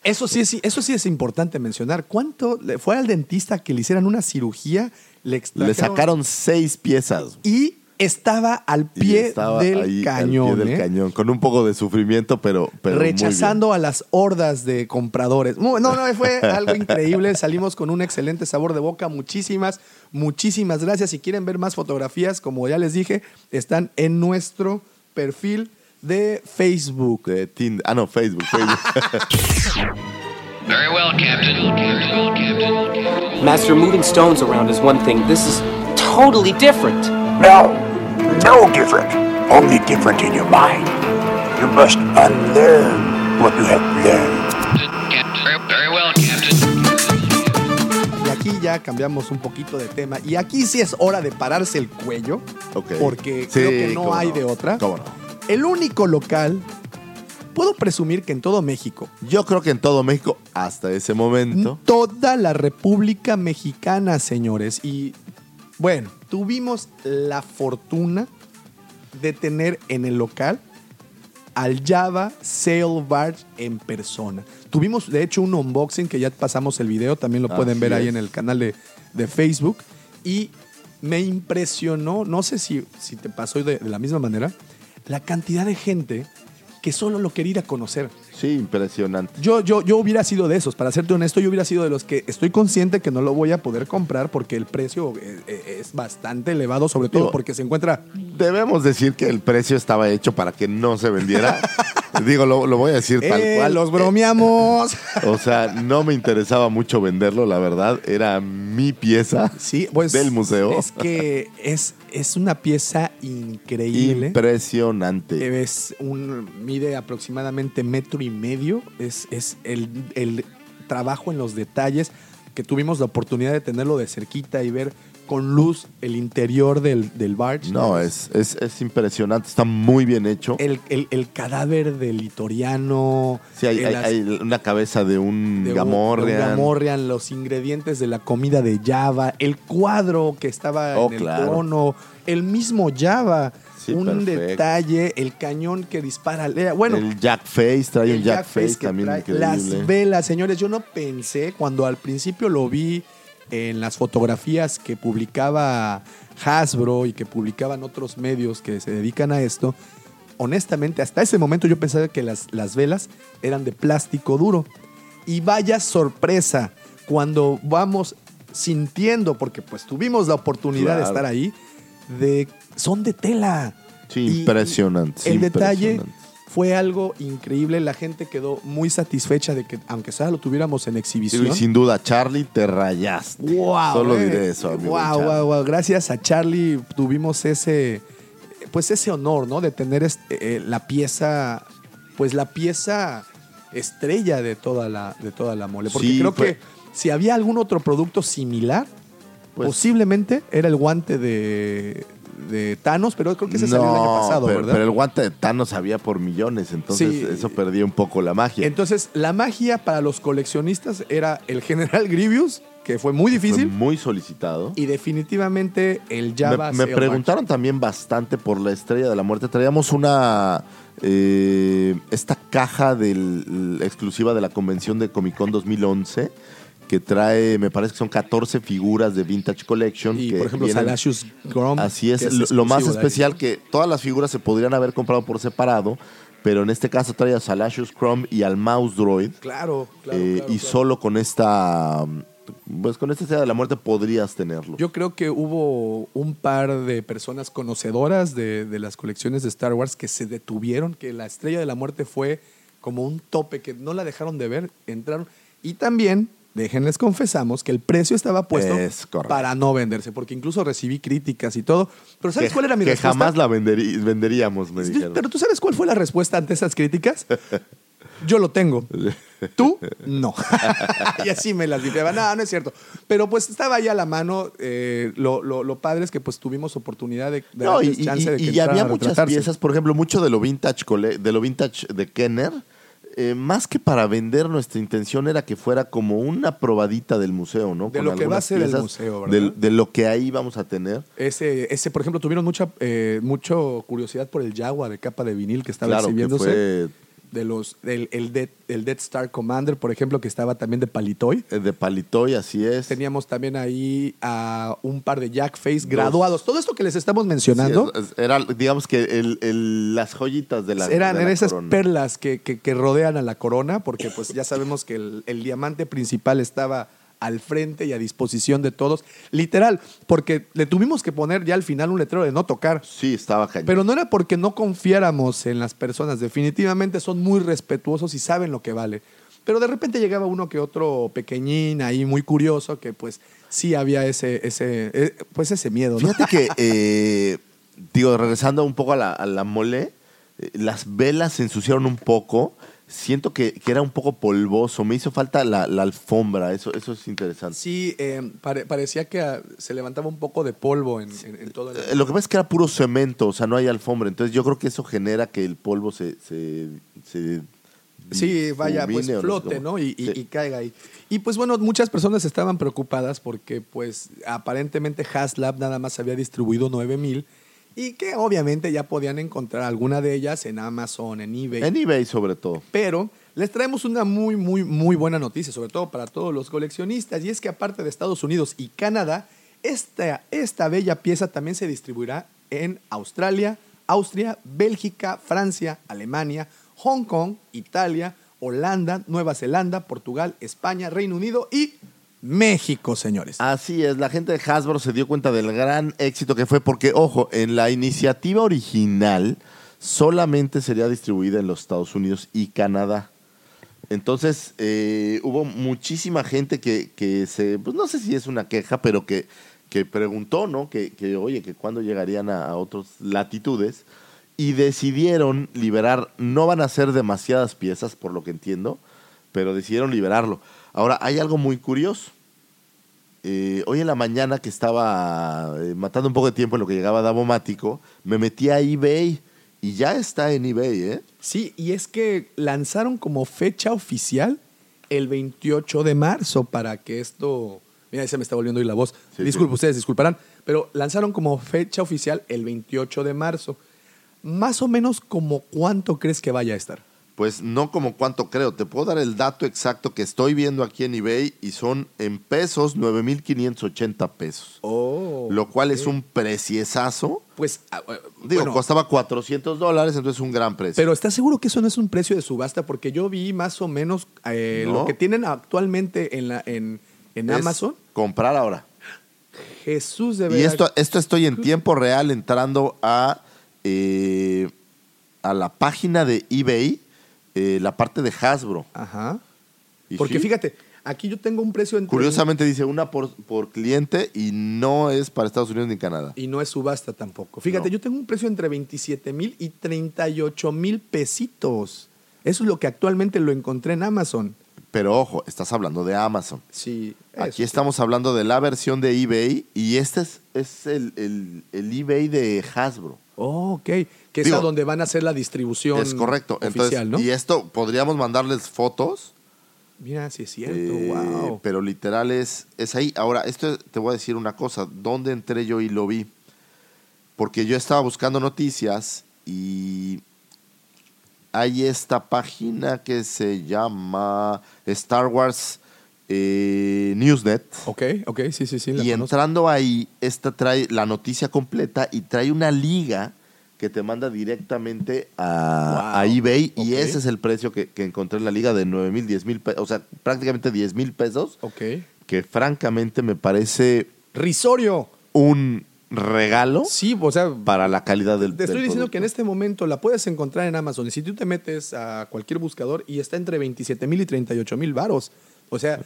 Eso sí, es, eso sí es importante mencionar. ¿Cuánto fue al dentista que le hicieran una cirugía? Le, Le sacaron seis piezas. Y estaba al pie estaba del ahí al cañón. pie del ¿eh? cañón, con un poco de sufrimiento, pero, pero muy bien. rechazando a las hordas de compradores. No, no, fue <laughs> algo increíble. Salimos con un excelente sabor de boca. Muchísimas, muchísimas gracias. Si quieren ver más fotografías, como ya les dije, están en nuestro perfil de Facebook. De Tinder. Ah, no, Facebook. Facebook. Very well, Captain. Very well, Captain. Master, moving stones around is one thing. This is totally different. No, no different. Only different in your mind. You must unlearn what you have learned. Captain. Very, well, Captain. Y aquí ya cambiamos un poquito de tema. Y aquí sí es hora de pararse el cuello. Ok. Porque Sí, creo que no hay no. de otra. ¿Cómo no? El único local, puedo presumir que en todo México, Yo creo que en todo México, hasta ese momento. toda la República Mexicana, señores. Y bueno, tuvimos la fortuna de tener en el local al Java Sail Barge en persona. Tuvimos, de hecho, un unboxing que ya pasamos el video, también lo pueden ver ahí en el canal de, de Facebook. Y me impresionó, no sé si, si te pasó de, de la misma manera, la cantidad de gente que solo lo quería ir a conocer. Sí, impresionante. Yo, yo, yo hubiera sido de esos, para serte honesto, yo hubiera sido de los que estoy consciente que no lo voy a poder comprar porque el precio eh, eh, es bastante elevado, sobre todo Digo, porque se encuentra Debemos decir que el precio estaba hecho para que no se vendiera. <laughs> <laughs> Digo, lo, lo voy a decir tal Eh, cual. los bromeamos. O sea, no me interesaba mucho venderlo, la verdad. Era mi pieza Sí, pues del museo. Es que es, es una pieza increíble. Impresionante. Es un, mide aproximadamente metro y medio. Es, es el, el trabajo en los detalles que tuvimos la oportunidad de tenerlo de cerquita y ver con luz el interior del, del barge. No, es, es, es impresionante. Está muy bien hecho. El, el- el cadáver del litoriano. Sí, hay, hay- las- hay una cabeza de un de un- Gamorrean. de un Gamorrean, los ingredientes de la comida de Java, el cuadro que estaba Oh, en el claro. trono, el mismo Java, Sí, un perfecto. detalle, el cañón que dispara. Bueno, el Jack Face, trae el un Jack, Jack Face, Face que también trae, increíble. Las velas, señores, yo no pensé cuando al principio lo vi en las fotografías que publicaba Hasbro y que publicaban otros medios que se dedican a esto. Honestamente, hasta ese momento yo pensaba que las, las velas eran de plástico duro. Y vaya sorpresa cuando vamos sintiendo, porque pues tuvimos la oportunidad de estar ahí, de son de tela. Sí, impresionante. el detalle impresionante. Fue algo increíble. La gente quedó muy satisfecha de que, aunque sea lo tuviéramos en Sí, exhibición. y sin duda, Charlie, te rayaste. Wow, Solo eh. diré eso, amigo. Wow, Charlie. wow, wow. Gracias a Charlie tuvimos ese, pues ese honor, ¿no? De tener este, eh, la pieza, pues la pieza estrella de toda la, de toda la mole. Porque Sí, creo fue- que si había algún otro producto similar, Pues- posiblemente era el guante de, de Thanos, pero creo que ese salió el año pasado, pero, ¿verdad? pero el guante de Thanos había por millones, entonces Sí. eso perdía un poco la magia. Entonces, la magia para los coleccionistas era el General Grievous, que fue muy Fue difícil, muy solicitado. y definitivamente el Java me, me preguntaron también bastante por la Estrella de la Muerte. Traíamos una eh, esta caja del, exclusiva de la convención de Comic Con 2011 que trae, me parece que son 14 figuras de Vintage Collection. Y que por ejemplo, vienen- Salacious Grom. Así es, lo, más especial que todas las figuras se podrían haber comprado por separado, pero en este caso trae a Salacious Chrome y al Mouse Droid. Claro, claro. eh, claro, y claro. solo con esta, pues con esta Estrella de la Muerte podrías tenerlo. Yo creo que hubo un par de personas conocedoras de, de las colecciones de Star Wars que se detuvieron, que la Estrella de la Muerte fue como un tope, que no la dejaron de ver, entraron. Y también, déjenles confesamos, que el precio estaba puesto Es para no venderse, porque incluso recibí críticas y todo. Pero ¿sabes que, cuál era mi que respuesta? jamás la venderíamos, me dijeron. Pero ¿tú sabes cuál fue la respuesta ante esas críticas? <laughs> Yo lo tengo. <laughs> Tú, no. <laughs> y así me las limpiaba. No, no es cierto. Pero pues estaba ahí a la mano. eh, lo, lo- lo padre es que pues tuvimos oportunidad de, de No, y, chance y- de que y había muchas piezas, por ejemplo, mucho de lo vintage, de lo vintage de Kenner. Eh, más que para vender, nuestra intención era que fuera como una probadita del museo, ¿no? De Con lo que va a ser el museo, ¿verdad? De, de lo que ahí vamos a tener. Ese, ese, por ejemplo, tuvieron mucha eh, mucho curiosidad por el Jaguar de capa de vinil que estaba Claro, que exhibiéndose. fue De los, del, el, Death, el Death Star Commander, por ejemplo, que estaba también de Palitoy. eh, de Palitoy, así es. Teníamos también ahí a un par de Jackface graduados. Todo esto que les estamos mencionando Sí, es- es- era, digamos que el- el- las joyitas de la eran de la esas corona. perlas que, que- que rodean a la corona, porque pues ya sabemos que el, el diamante principal estaba al frente y a disposición de todos. Literal, porque le tuvimos que poner ya al final un letrero de no tocar. Sí, estaba cañón. Pero no era porque no confiáramos en las personas, definitivamente son muy respetuosos y saben lo que vale. Pero de repente llegaba uno que otro pequeñín ahí muy curioso que pues sí había ese, ese, eh, pues ese miedo. ¿no? Fíjate que, eh, digo, regresando un poco a la, a la mole, eh, las velas se ensuciaron un poco. Siento que, que era un poco polvoso. Me hizo falta la, la alfombra. Eso, eso es interesante. Sí, eh, pare- parecía que ah, se levantaba un poco de polvo en, en- en todo el... Eh, Lo que pasa es que era puro cemento, o sea, no hay alfombra. Entonces yo creo que eso genera que el polvo se... se, se Sí, vaya, pues flote. ¿no? Y, y- Sí. y caiga ahí. Y pues bueno, muchas personas estaban preocupadas porque pues aparentemente Haslab nada más había distribuido 9000 y que obviamente ya podían encontrar alguna de ellas en Amazon, en eBay. En eBay sobre todo. Pero les traemos una muy, muy, muy buena noticia, sobre todo para todos los coleccionistas, y es que aparte de Estados Unidos y Canadá, esta, esta bella pieza también se distribuirá en Australia, Austria, Bélgica, Francia, Alemania, Hong Kong, Italia, Holanda, Nueva Zelanda, Portugal, España, Reino Unido y México, señores. Así es, la gente de Hasbro se dio cuenta del gran éxito que fue porque, ojo, en la iniciativa original solamente sería distribuida en los Estados Unidos y Canadá. Entonces, eh, hubo muchísima gente que, que se, pues no sé si es una queja, pero que, que preguntó, ¿no? Que, que, oye, que cuándo llegarían a, a otras latitudes. Y decidieron liberar, no van a ser demasiadas piezas, por lo que entiendo, pero decidieron liberarlo. Ahora, hay algo muy curioso. Eh, hoy en la mañana que estaba eh, matando un poco de tiempo en lo que llegaba Davomático, me metí a eBay y ya está en eBay, ¿eh? Sí, y es que lanzaron como fecha oficial el 28 de marzo para que esto... Mira, ahí se me está volviendo hoy la voz. Sí, Disculpe, sí. ustedes disculparán, pero lanzaron como fecha oficial el 28 de marzo. Más o menos como cuánto crees que vaya a estar. Pues no como cuánto creo. Te puedo dar el dato exacto que estoy viendo aquí en eBay y son en pesos 9.580 pesos. Oh. Lo cual es un preciesazo. Pues, ah, eh, Digo, bueno, costaba 400 dólares, entonces es un gran precio. pero ¿estás seguro que eso no es un precio de subasta? Porque yo vi más o menos eh, No. lo que tienen actualmente en, la, en, en Amazon. Comprar ahora. Jesús de Y verdad. esto, esto estoy en tiempo real entrando a, eh, a la página de eBay, eh, la parte de Hasbro. Ajá. Y Porque sí, fíjate, aquí yo tengo un precio entre... Curiosamente dice una por, por cliente y no es para Estados Unidos ni Canadá. Y no es subasta tampoco. Fíjate, No. yo tengo un precio entre 27 mil y 38 mil pesitos. Eso es lo que actualmente lo encontré en Amazon. Pero ojo, estás hablando de Amazon. Sí. Aquí estamos hablando de la versión de eBay y este es, es el, el- el eBay de Hasbro. Oh, ok. Que es a donde van a hacer la distribución Es correcto. Entonces, oficial, ¿no? Y esto, podríamos mandarles fotos, Mira, sí es cierto. eh, wow. pero literal es, es ahí. Ahora, esto te voy a decir una cosa. ¿Dónde entré yo y lo vi? Porque yo estaba buscando noticias y hay esta página que se llama Star Wars eh, Newsnet. Ok, ok, sí, sí, sí. Y conozco. entrando ahí, esta trae la noticia completa y trae una liga que te manda directamente a, Wow. a eBay y ese es el precio que, que encontré en la liga de 9 mil, 10 mil pesos, o sea, prácticamente 10 mil pesos, Ok. que francamente me parece Risorio. un regalo Sí, o sea, para la calidad del te estoy del diciendo que en este momento la puedes encontrar en Amazon. Y si tú te metes a cualquier buscador y está entre 27 mil y 38 mil varos. O sea,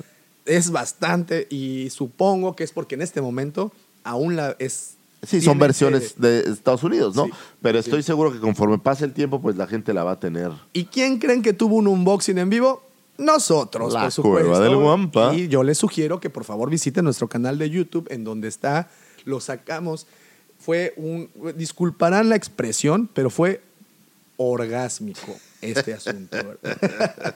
es bastante y supongo que es porque en este momento aún la es... Sí, son versiones ese- de Estados Unidos, ¿no? Sí, Pero sí. estoy seguro que conforme pase el tiempo, pues la gente la va a tener. ¿Y quién creen que tuvo un unboxing en vivo? Nosotros, La por supuesto. Cueva del Guampa. Y yo les sugiero que por favor visiten nuestro canal de YouTube en donde está, lo sacamos. Fue un, disculparán la expresión, pero fue orgásmico este asunto. ¿verdad? <laughs>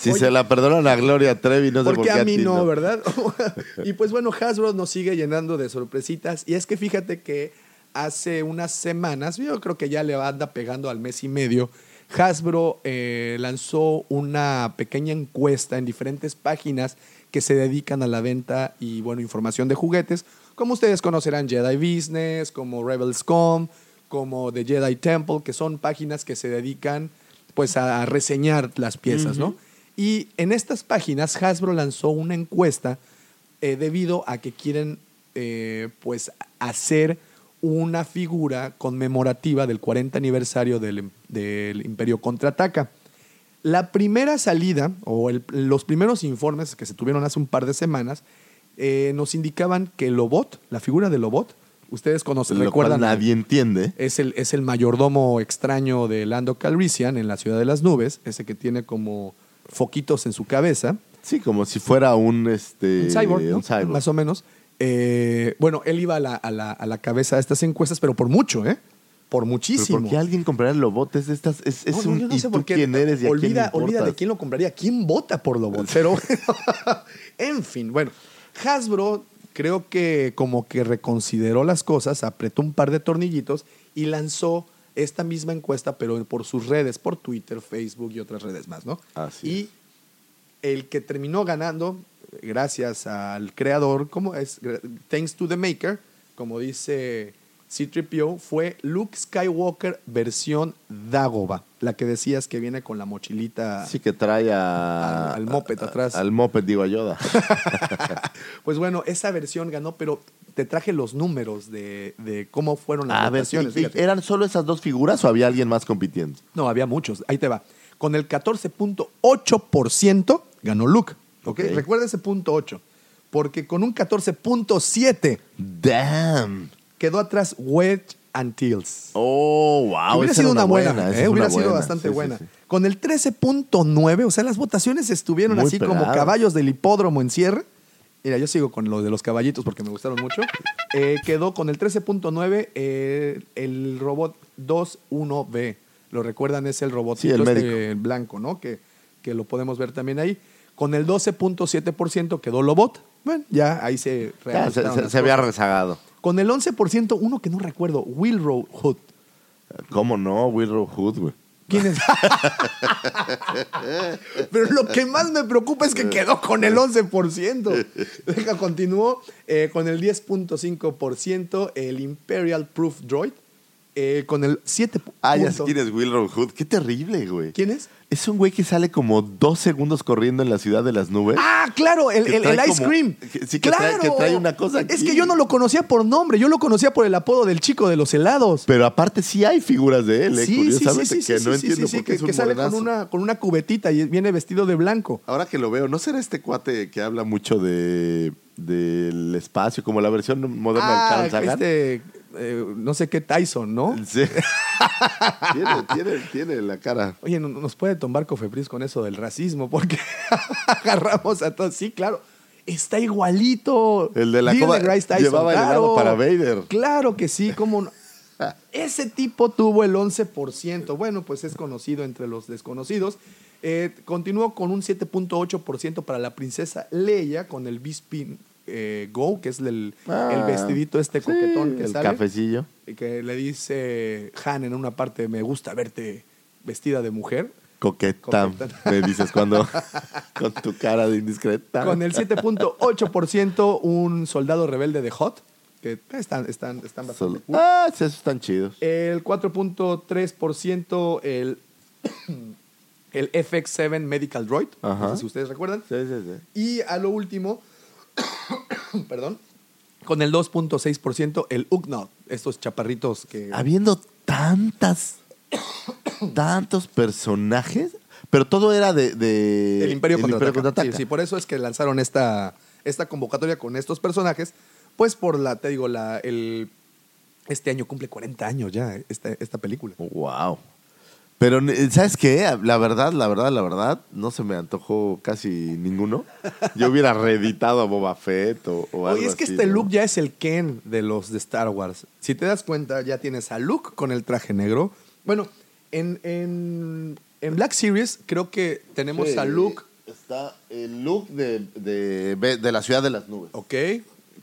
Si Oye, se la perdonan a Gloria Trevi, no sé por porque qué a mí no, ¿verdad? <laughs> y pues bueno, Hasbro nos sigue llenando de sorpresitas. Y es que fíjate que hace unas semanas, yo creo que ya le anda pegando al mes y medio, Hasbro eh, lanzó una pequeña encuesta en diferentes páginas que se dedican a la venta y bueno, información de juguetes. Como ustedes conocerán Jedi Business, como Rebels.com, como The Jedi Temple, que son páginas que se dedican pues a reseñar las piezas, ¿no? Y en estas páginas Hasbro lanzó una encuesta eh, debido a que quieren eh, pues hacer una figura conmemorativa del 40 aniversario del, del Imperio Contraataca. La primera salida, o el- los primeros informes que se tuvieron hace un par de semanas, eh, nos indicaban que Lobot, la figura de Lobot, ustedes conocen, Lo cual recuerdan. nadie entiende. Es el, es el mayordomo extraño de Lando Calrissian en la Ciudad de las Nubes, ese que tiene como foquitos en su cabeza. Sí, como si fuera un este Un cyborg, ¿no? un cyborg. Más o menos. Eh, bueno, él iba a la, a, la, a la cabeza de estas encuestas, pero por mucho, ¿eh? Por muchísimo. ¿por qué alguien compraría lobotes de estas? Es, es No, un yo no ¿y sé tú por qué. quién eres y a quién olvida, de quién lo compraría. ¿Quién vota por Lobot? <laughs> Pero, <laughs> en fin, bueno, Hasbro creo que como que reconsideró las cosas, apretó un par de tornillitos y lanzó esta misma encuesta, pero por sus redes, por Twitter, Facebook y otras redes más, ¿no? Así y el que terminó ganando, gracias al creador, ¿cómo es? Thanks to the maker, como dice C-3PO, fue Luke Skywalker versión Dagoba, la que decías que viene con la mochilita. Sí que trae a, Al- al moped atrás. Al moped, digo, a Yoda. <laughs> Pues bueno, esa versión ganó, pero te traje los números de, de cómo fueron las a ver, votaciones. ¿y- y fíjate. ¿eran solo esas dos figuras o había alguien más compitiendo? No, había muchos. Ahí te va. Con el 14.8% ganó Luke. ¿ok? Ok. Recuerda ese punto 8. Porque con un 14.7 Damn. Quedó atrás Wedge and Tails. Oh, wow. hubiera esa sido una buena, ¿eh? hubiera sido buena. bastante Sí, buena. sí. Con el 13.9, o sea, las votaciones estuvieron Muy así como caballos del hipódromo en cierre. Mira, yo sigo con lo de los caballitos porque me gustaron mucho. Eh, quedó con el 13.9 eh, el robot 21B. ¿Lo recuerdan? Es el robot Sí, el médico. blanco, ¿no? Que, que lo podemos ver también ahí. Con el 12.7% quedó Lobot. Bueno, ya ahí se Ya, se, se- había rezagado. Con el 11%, uno que no recuerdo, Wilrow Hood. ¿Cómo no? Willow Hood, güey. ¿Quién es? <laughs> Pero lo que más me preocupa es que quedó con el 11%. Deja, continuó eh, con el 10.5% el Imperial Proof Droid. Eh, con el 7. Ah, ya sé quién es Willow Hood. Qué terrible, güey. ¿Quién es? Es un güey que sale como dos segundos corriendo en la ciudad de las nubes. Ah, claro, el, el- Ice como- Cream. que- sí, que trae- que trae una cosa Es que yo no lo conocía por nombre, yo lo conocía por el apodo del chico de los helados. Pero aparte sí hay figuras de él, ¿eh? Curiosamente, que no sí, entiendo sí, por qué que, es un que sale con una, con una cubetita y viene vestido de blanco. Ahora que lo veo, ¿no será este cuate que habla mucho de del espacio, como la versión moderna Ah, de Carl Sagan? este, eh, no sé qué Tyson, ¿no? Sí. <laughs> tiene, tiene, tiene la cara. Oye, no- nos puede tomar Cofepris con eso del racismo, porque <laughs> agarramos a todos. Sí, claro. Está igualito. El de la Tyson, llevaba el helado para Vader. Claro que sí, cómo no. <laughs> Ese tipo tuvo el 11%. Bueno, pues es conocido entre los desconocidos. Eh, continuó con un 7.8% para la princesa Leia con el Bispin eh, Go, que es el, Ah, el vestidito este coquetón Sí, que el sale. cafecillo. Y que le dice Han en una parte, me gusta verte vestida de mujer. Coqueta, Coqueta. me dices cuando <laughs> con tu cara de indiscreta. Con el 7.8% un soldado rebelde de Hot, que están, están, están bastante cool. Ah, sí, esos están chidos. El 4.3% el, el FX7 Medical Droid, no sé si ustedes recuerdan. Sí, sí, sí. Y a lo último, <coughs> perdón, con el 2.6% el Ugnaught, estos chaparritos que... Habiendo tantas, tantos personajes, pero todo era de... de El Imperio, contraataca. Contraataca. Sí, sí, por eso es que lanzaron esta, esta convocatoria con estos personajes, pues por la, te digo, la, el, este año cumple 40 años ya, esta, esta película. Wow. Pero, ¿sabes qué? La verdad, la verdad, la verdad, no se me antojó casi ninguno. Yo hubiera reeditado a Boba Fett o, o algo Oye, es que así, este ¿no? look ya es el Ken de los de Star Wars. Si te das cuenta, ya tienes a Luke con el traje negro. Bueno, en, en, en Black Series creo que tenemos Sí, a Luke, Está el look de, de, de la ciudad de las nubes. ¿ok?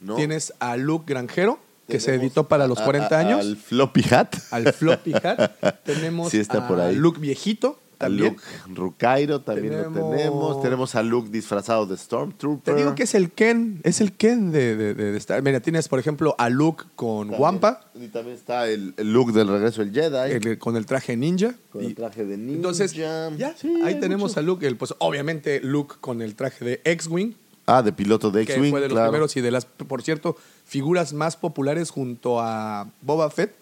No. Tienes a Luke Granjero, que se editó para los a- 40 a- años. Al floppy hat. al floppy hat. <laughs> Tenemos Sí está a por ahí. Luke viejito A también. Luke Rucairo también Tenemos- lo tenemos. Tenemos a Luke disfrazado de Stormtrooper. Te digo que es el Ken, es el Ken de, de, de- de Star Mira, tienes, por ejemplo, a Luke con También- Wampa, Y también está el, el look del regreso del Jedi. el- con el traje ninja. con y- el traje de ninja. entonces, ya, Sí, ahí tenemos mucho. a Luke, el, pues obviamente Luke con el traje de X-Wing, Ah, de piloto de que X-Wing, fue de los claro. primeros y de las, por cierto, figuras más populares junto a Boba Fett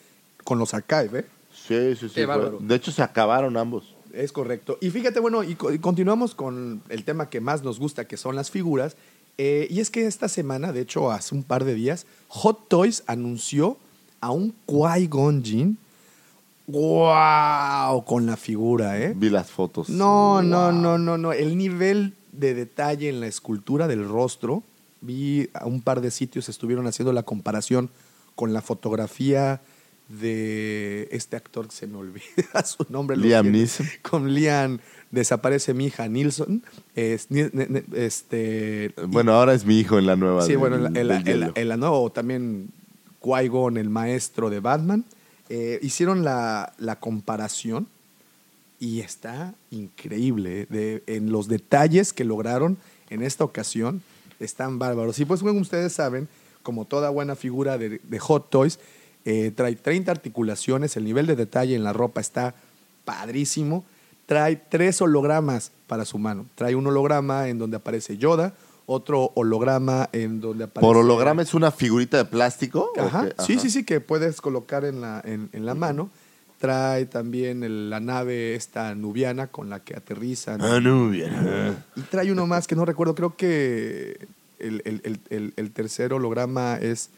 con los Archive, ¿eh? Sí, sí, sí. Qué fue- bárbaro. De hecho, se acabaron ambos. Es correcto. Y fíjate, bueno, y, co- y continuamos con el tema que más nos gusta, que son las figuras. Eh, y es que esta semana, de hecho, hace un par de días, Hot Toys anunció a un Qui-Gon Jinn. ¡Wow! Con la figura, ¿eh? Vi las fotos. No, no, no, no, no. El nivel de detalle en la escultura del rostro. Vi a un par de sitios estuvieron haciendo la comparación con la fotografía de este actor que se me olvida <laughs> su nombre. Liam. Neeson. Con Liam desaparece mi hija Nilsson. Es- este, Bueno, ahora es mi hijo en la nueva. Sí, bueno, en la, en en nueva, o también Qui-Gon, el maestro de Batman, eh, hicieron la, la comparación y está increíble. eh, de- en los detalles que lograron en esta ocasión, están bárbaros. Y pues, como ustedes saben, como toda buena figura de, de Hot Toys, eh, trae 30 articulaciones, el nivel de detalle en la ropa está padrísimo. Trae tres hologramas para su mano. Trae un holograma en donde aparece Yoda, otro holograma en donde aparece... ¿Por holograma es una figurita de plástico? ¿O Ajá. Sí, sí, sí, que puedes colocar en la, en, en la mano. Trae también el- la nave esta nubiana con la que aterrizan. Ah, no, bien. Y trae uno más que no recuerdo, creo que el, el- el- el- el tercer holograma es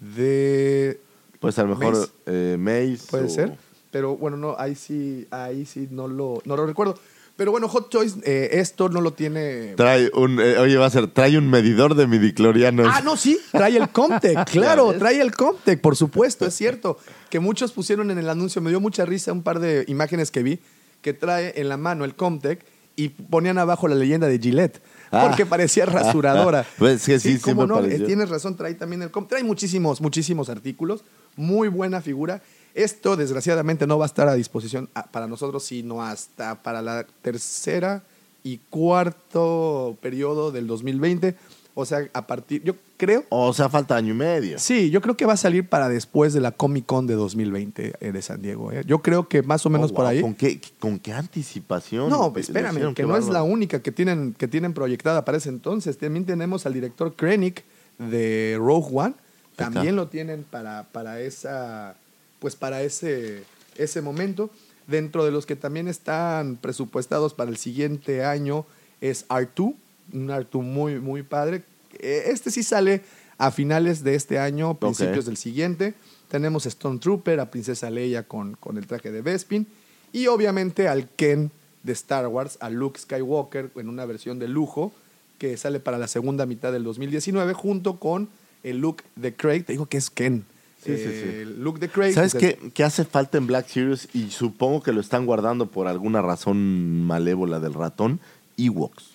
de... Pues a lo mejor Mace. eh, Mace. Puede o- ser. Pero bueno, no, ahí sí, ahí sí no lo, no lo recuerdo. Pero bueno, Hot Toys, eh, esto no lo tiene... Trae un, eh, oye, va a ser, trae un medidor de midiclorianos. Ah, no, sí, trae el Comtech, <laughs> claro, trae el Comtech, por supuesto, es cierto. Que muchos pusieron en el anuncio, me dio mucha risa un par de imágenes que vi, que trae en la mano el Comtech y ponían abajo la leyenda de Gillette, Ah. porque parecía rasuradora. <laughs> Pues que sí, sí cómo me no, pareció. Eh, tienes razón, trae también el Comtech, trae muchísimos, muchísimos artículos, muy buena figura. Esto, desgraciadamente, no va a estar a disposición ah, para nosotros, sino hasta para la tercera y cuarto periodo del 2020. O sea, a partir, yo creo, O sea, falta año y medio. sí, yo creo que va a salir para después de la Comic Con de 2020 eh, de San Diego. eh. Yo creo que más o menos Oh, por ahí. ¿Con qué, ¿Con qué anticipación? No, espérame, que Qué no es la única que tienen, que tienen proyectada para ese entonces. También tenemos al director Krennic de Rogue One. También lo tienen para, para esa, pues para ese, ese momento. Dentro de los que también están presupuestados para el siguiente año es R2, un R2 muy, muy padre. Eh, Este sí sale a finales de este año, principios del siguiente. tenemos Stormtrooper, a Princesa Leia con, con el traje de Bespin y obviamente al Ken de Star Wars, a Luke Skywalker en una versión de lujo que sale para la segunda mitad del 2019 junto con el look de Craig. Te digo que es Ken. Sí, sí, sí. Eh, de Craig. ¿Sabes qué, qué hace falta en Black Series? Y supongo que lo están guardando por alguna razón malévola del ratón. Ewoks.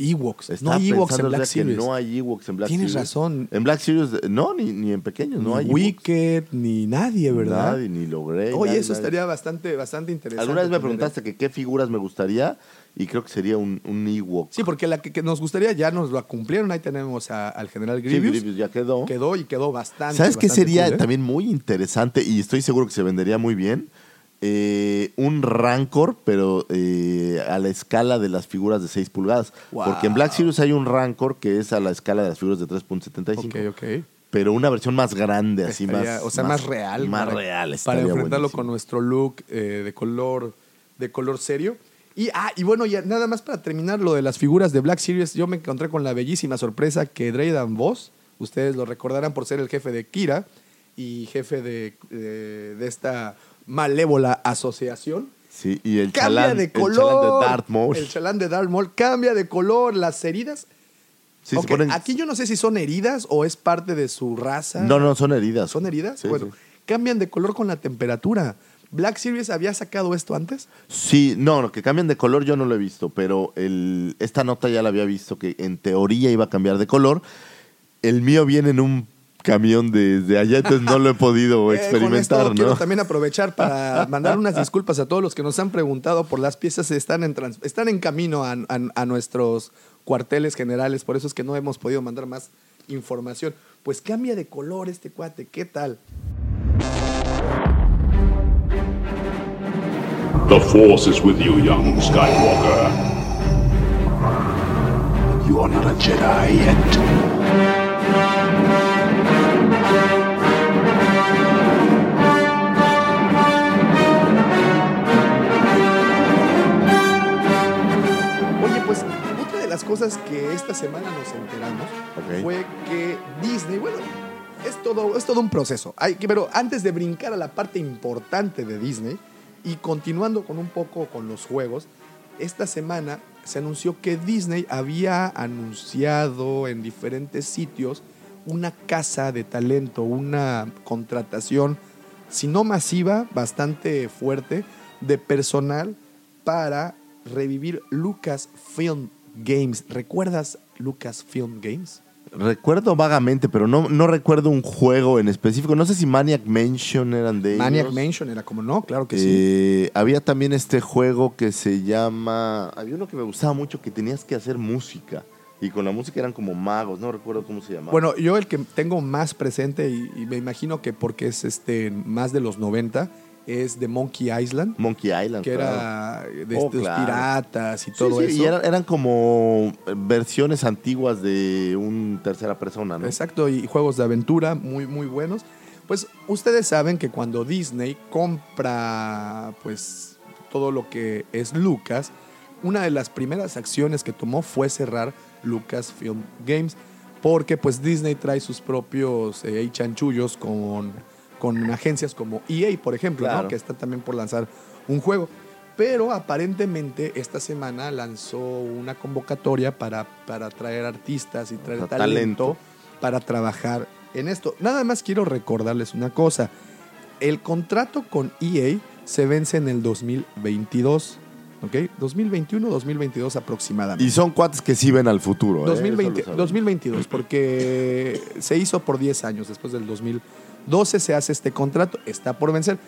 Ewoks. No Estaba hay Ewoks en Black Series. no hay Ewoks en Black Tienes Series. razón. En Black Series, no, ni, ni en pequeños, no ni hay Ewoks. Wicked, ni nadie, ¿verdad? Nadie, ni logré. Oye, eso estaría bastante, bastante interesante. Alguna vez me preguntaste que qué figuras me gustaría y creo que sería un, un Ewok. Sí, porque la que, que nos gustaría ya nos la cumplieron. Ahí tenemos a- al general Sí, Grievous. Grievous ya quedó. Quedó y quedó bastante. ¿Sabes qué sería cool, ¿eh? también muy interesante y estoy seguro que se vendería muy bien? Eh, un Rancor, pero eh, a la escala de las figuras de 6 pulgadas. Wow. Porque en Black Series hay un Rancor que es a la escala de las figuras de 3.75. Ok, ok. Pero una versión más grande, así Estaría- más. o sea, más, real. Más para- real. Para enfrentarlo buenísimo. con nuestro look eh, de color de color serio. Y, ah, y bueno, ya nada más para terminar lo de las figuras de Black Series, yo me encontré con la bellísima sorpresa que Draydan Voss, ustedes lo recordarán por ser el jefe de Kira y jefe de, de- de esta malévola asociación, Sí, y el cambia chalán, de el color. chalán de Darth Maul. El chalán de Darth Maul cambia de color, las heridas. Sí, ponen- Aquí yo no sé si son heridas o es parte de su raza. No, no, son heridas. ¿Son heridas? Sí, bueno, sí. cambian de color con la temperatura. ¿Black Series había sacado esto antes? Sí, no, no, que cambian de color yo no lo he visto, pero el, esta nota ya la había visto que en teoría iba a cambiar de color. El mío viene en un camión desde allá, entonces no lo he podido <laughs> Eh, con experimentar, esto quiero ¿no? también aprovechar para <laughs> mandar unas disculpas a todos los que nos han preguntado por las piezas. Están en, trans- están en camino a, a- a nuestros cuarteles generales, por eso es que no hemos podido mandar más información. Pues cambia de color este cuate, ¿qué tal? The Force is with you, young Skywalker. You are not a Jedi yet. Oye, pues otra de las cosas que esta semana nos enteramos Ok. fue que Disney, bueno, es todo, es todo un proceso. Hay que, pero antes de brincar a la parte importante de Disney y continuando con un poco con los juegos, esta semana se anunció que Disney había anunciado en diferentes sitios una casa de talento, una contratación, si no masiva, bastante fuerte, de personal para revivir Lucasfilm Games. ¿Recuerdas Lucasfilm Games? Recuerdo vagamente, pero no, no recuerdo un juego en específico. No sé si Maniac Mansion eran de Maniac ellos. Mansion era como no, claro que sí. Eh, había también este juego que se llama. Había uno que me gustaba mucho que tenías que hacer música. Y con la música eran como magos, no recuerdo cómo se llamaba. Bueno, yo el que tengo más presente y, y me imagino que porque es este más de los 90 es de Monkey Island, Monkey Island. que claro. era de Oh, estos claro. piratas y Sí, todo sí, eso. Y eran, eran como versiones antiguas de un tercera persona, ¿no? Exacto, y juegos de aventura muy, muy buenos. Pues ustedes saben que cuando Disney compra pues todo lo que es Lucas, una de las primeras acciones que tomó fue cerrar Lucasfilm Games, porque pues Disney trae sus propios eh, chanchullos con, con agencias como EA, por ejemplo, que está también por lanzar un juego. Pero aparentemente esta semana lanzó una convocatoria para, para traer artistas y traer O sea, talento, talento. para trabajar en esto. Nada más quiero recordarles una cosa. El contrato con EA se vence en el 2022. ¿Ok? 2021-2022 aproximadamente. Y son cuates que sí ven al futuro. ¿eh? 2020, Eso lo sabemos. 2022, porque se hizo por 10 años. Después del 2012 se hace este contrato, está por vencer.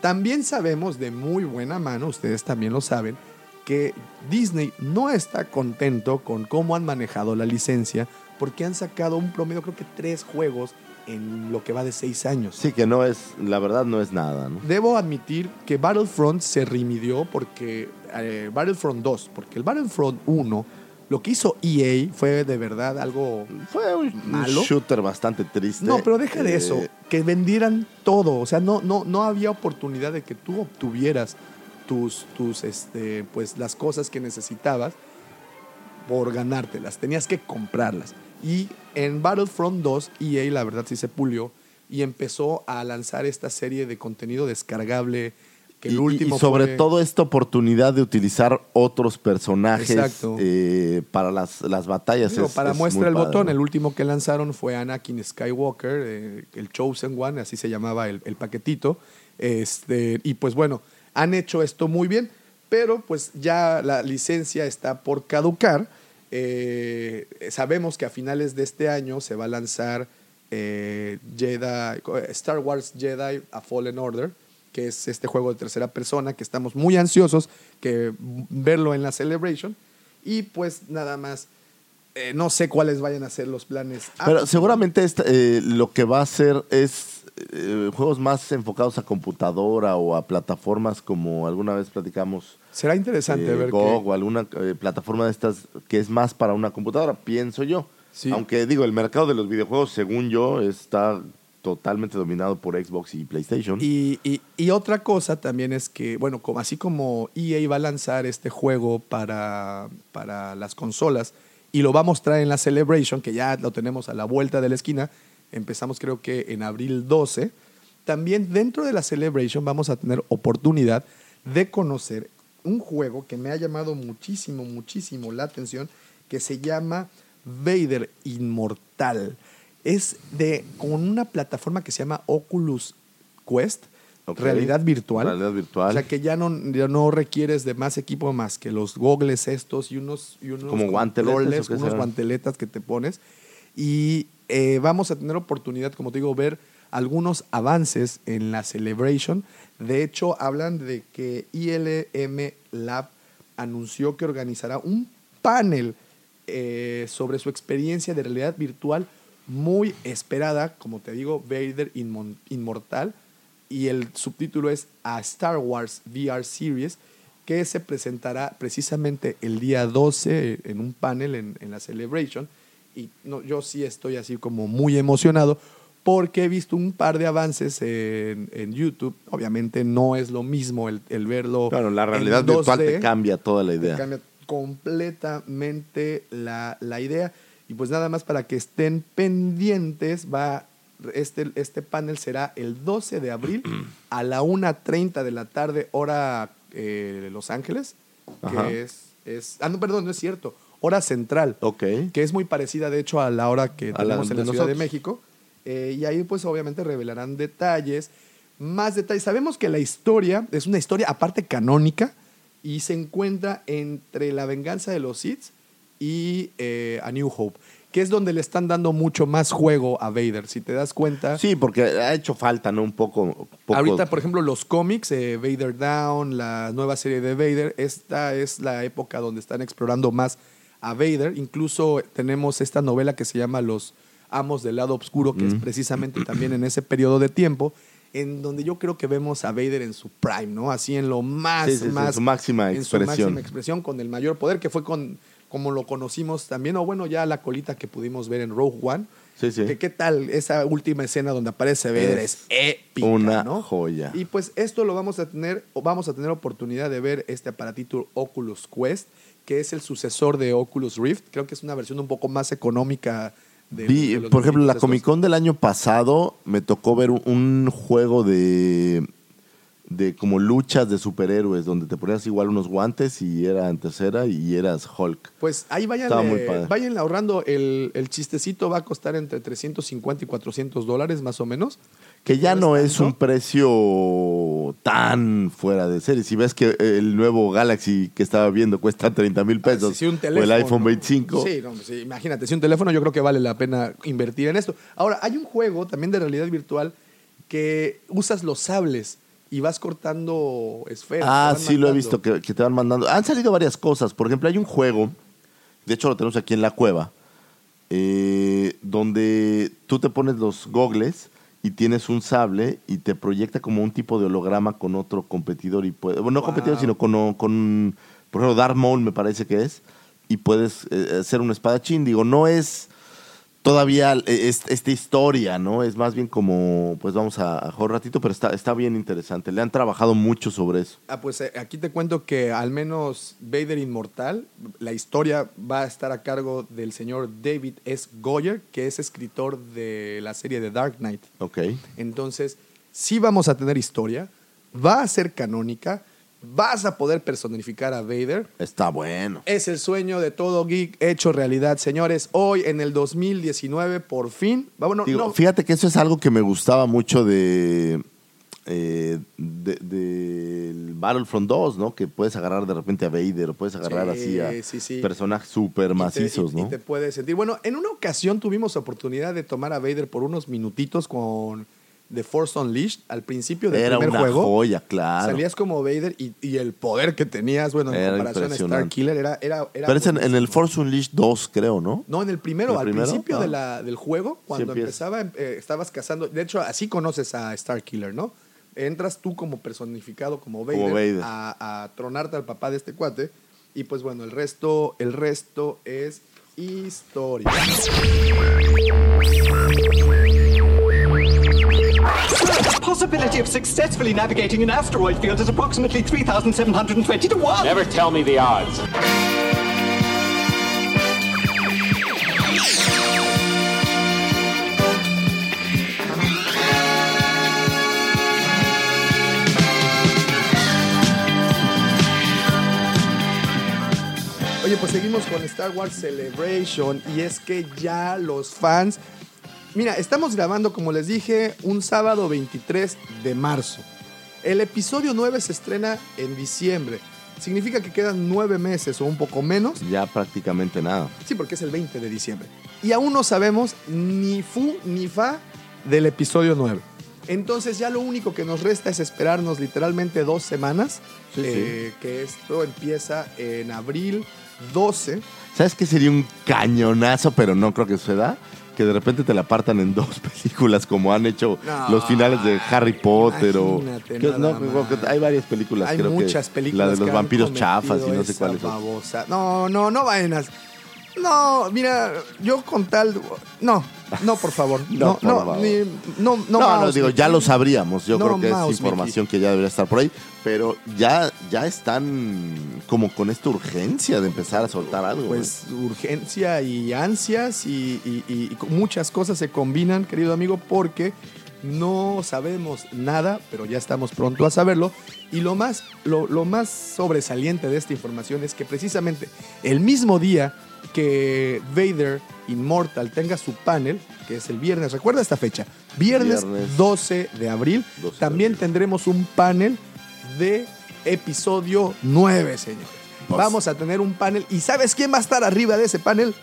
También sabemos de muy buena mano, ustedes también lo saben, que Disney no está contento con cómo han manejado la licencia, porque han sacado un promedio, creo que tres juegos en lo que va de seis años. Sí, que no es, la verdad no es nada, ¿no? Debo admitir que Battlefront se remidió porque eh, Battlefront 2, porque el Battlefront 1, lo que hizo EA fue de verdad algo Fue un, malo. shooter bastante triste. No, pero deja de Eh, eso, que vendieran todo, o sea, no, no, no había oportunidad de que tú obtuvieras tus, tus, este, pues las cosas que necesitabas por ganártelas, tenías que comprarlas. Y en Battlefront 2, EA la verdad sí se pulió y empezó a lanzar esta serie de contenido descargable que Y- el y- último y sobre fue- todo esta oportunidad de utilizar otros personajes eh, para las, las batallas. Digo, es- para es muestra el padre, botón, ¿no? el último que lanzaron fue Anakin Skywalker, eh, el Chosen One, así se llamaba el, el paquetito. Este, y pues bueno, han hecho esto muy bien, pero pues ya la licencia está por caducar. Eh, sabemos que a finales de este año se va a lanzar eh, Jedi, Star Wars Jedi A Fallen Order, que es este juego de tercera persona que estamos muy ansiosos que verlo en la Celebration. Y pues nada más, eh, no sé cuáles vayan a ser los planes. Pero Ah, seguramente esta- eh, lo que va a hacer es eh, juegos más enfocados a computadora o a plataformas como alguna vez platicamos. será interesante ver GOG qué- o alguna plataforma de estas que es más para una computadora, pienso yo. Sí. Aunque digo, el mercado de los videojuegos, según yo, está totalmente dominado por Xbox y PlayStation. Y, otra cosa también es que, bueno, como, así como EA va a lanzar este juego para, para las consolas y lo va a mostrar en la Celebration, que ya lo tenemos a la vuelta de la esquina, empezamos creo que en abril 12, también dentro de la Celebration vamos a tener oportunidad de conocer un juego que me ha llamado muchísimo, muchísimo la atención, que se llama Vader Inmortal. Es de con una plataforma que se llama Oculus Quest, realidad virtual. Realidad virtual. O sea que ya no, ya no requieres de más equipo más que los gogles estos y unos, y unos ¿Como guanteletas unos guanteletas que te pones. Y eh, vamos a tener oportunidad, como te digo, ver algunos avances en la Celebration. De hecho, hablan de que ILM Lab anunció que organizará un panel eh, sobre su experiencia de realidad virtual muy esperada, como te digo, Vader Inmon- Inmortal, y el subtítulo es A Star Wars VR Series, que se presentará precisamente el día 12 en un panel en, en la Celebration. Y no, yo sí estoy así como muy emocionado porque he visto un par de avances en, en YouTube. Obviamente no es lo mismo el, el verlo. Claro, la realidad virtual 2D te cambia toda la te idea. cambia completamente la, la idea. Y pues nada más para que estén pendientes, va este, este panel será el 12 de abril a la 1.30 de la tarde, hora eh, Los Ángeles, Ajá. que es, es... Ah, no, perdón, no es cierto. Hora central, Ok. que es muy parecida de hecho a la hora que A la tenemos en la Ciudad de. México. Eh, y ahí pues obviamente revelarán detalles, más detalles. Sabemos que la historia es una historia aparte canónica y se encuentra entre la venganza de los Sith y eh, A New Hope, que es donde le están dando mucho más juego a Vader. Si te das cuenta, Sí, porque ha hecho falta, ¿no? Un poco. poco- ahorita por ejemplo los cómics, eh, Vader Down, la nueva serie de Vader, esta es la época donde están explorando más a Vader. Incluso tenemos esta novela que se llama Los Amos del Lado Oscuro, que es precisamente también en ese periodo de tiempo, en donde yo creo que vemos a Vader en su prime, ¿no? Así en lo más, Sí, sí, sí, en más su máxima en su expresión. máxima expresión, con el mayor poder, que fue con como lo conocimos también, o bueno, ya la colita que pudimos ver en Rogue One. Sí, sí. Que, ¿Qué tal esa última escena donde aparece Vader? Es Es, épica, una ¿no? joya. Y pues esto lo vamos a tener, o vamos a tener oportunidad de ver este aparatito Oculus Quest, que es el sucesor de Oculus Rift. Creo que es una versión un poco más económica de, Vi, de los por ejemplo, la Comic. Con del año pasado me tocó ver un, un juego de de como luchas de superhéroes donde te ponías igual unos guantes y era en tercera y eras Hulk. Pues ahí vayan, padre. vayan ahorrando. El, el chistecito va a costar entre 350 y 400 dólares más o menos. Que ya no es un precio tan fuera de serie. Si ves que el nuevo Galaxy que estaba viendo cuesta 30 mil Ah, pesos sí, un o teléfono. el iPhone 25, Sí, no, sí, imagínate, si un teléfono yo creo que vale la pena invertir en esto. Ahora, hay un juego también de realidad virtual que usas los sables y vas cortando esferas. Ah, sí, lo he visto que, que te van mandando. Han salido varias cosas. Por ejemplo, hay un juego, de hecho lo tenemos aquí en la cueva, eh, donde tú te pones los gogles y tienes un sable y te proyecta como un tipo de holograma con otro competidor y puede, bueno, no Wow. competidor, sino con, con, por ejemplo, Darth Maul me parece que es, y puedes eh, hacer un espadachín. Digo, no es todavía es- esta historia, ¿no? Es más bien como, pues vamos a, a jugar un ratito, pero está, está bien interesante. Le han trabajado mucho sobre eso. Ah, pues eh, aquí te cuento que al menos Vader Inmortal, la historia va a estar a cargo del señor David S. Goyer, que es escritor de la serie de Dark Knight. Ok. Entonces, sí vamos a tener historia, va a ser canónica, vas a poder personificar a Vader. Está bueno. Es el sueño de todo geek hecho realidad, señores. Hoy, en el 2019, por fin. Bueno, Digo, no, Fíjate que eso es algo que me gustaba mucho de, eh, de- Battlefront 2, ¿no? Que puedes agarrar de repente a Vader o puedes agarrar Sí, así a sí, sí. personajes súper y te- macizos, y- y ¿no? te puedes sentir. Bueno, en una ocasión tuvimos oportunidad de tomar a Vader por unos minutitos con The Force Unleashed al principio del Era primer una juego. joya, claro. Salías como Vader y, y el poder que tenías, bueno, en Era comparación a impresionante. Starkiller, era, era, era Pero es en, en el. Force Unleashed 2, creo, ¿no? No, en el primero, ¿El al primero? principio Ah. de la, del juego, cuando empieza. empezaba, eh, estabas cazando. De hecho, así conoces a Starkiller, ¿no? Entras tú como personificado, como Vader, Como Vader. A, a tronarte al papá de este cuate. Y pues bueno, el resto, el resto es historia. The possibility of successfully navigating an asteroid field is approximately 3,720 to 1. Never tell me the odds. Oye, pues seguimos con Star Wars Celebration y es que ya los fans... Mira, estamos grabando, como les dije, un sábado 23 de marzo. El episodio 9 se estrena en diciembre. Significa que quedan nueve meses o un poco menos. Ya prácticamente nada. Sí, porque es el 20 de diciembre. Y aún no sabemos ni fu ni fa del episodio 9. Entonces ya lo único que nos resta es esperarnos literalmente dos semanas. Sí, eh, Que esto empieza en abril 12. ¿Sabes qué sería un cañonazo, pero no creo que suceda? Que de repente te la partan en <laughs> dos películas, como han hecho No, los finales de Harry Potter o. que- no, hay varias películas, Hay creo muchas que películas. La de los vampiros chafas y no sé cuáles. No, no, no vayan a. No, mira, yo con tal. No, no, por favor. <laughs> No, No, por no, favor. ni- no, no, No, no, digo, Mickey. ya lo sabríamos. Yo No creo que mouse, es información que ya debería estar por ahí. Pero ya, ya están como con esta urgencia de empezar a soltar algo. Pues urgencia y ansias y, y- y- y muchas cosas se combinan, querido amigo, porque no sabemos nada, pero ya estamos pronto a saberlo. Y lo más, lo, lo más sobresaliente de esta información es que precisamente el mismo día que Vader Immortal tenga su panel, que es el viernes, recuerda esta fecha, viernes, Viernes 12 de abril, 12 de también abril. tendremos un panel de episodio 9, señores. Pues- Vamos a tener un panel. ¿Y sabes quién va a estar arriba de ese panel?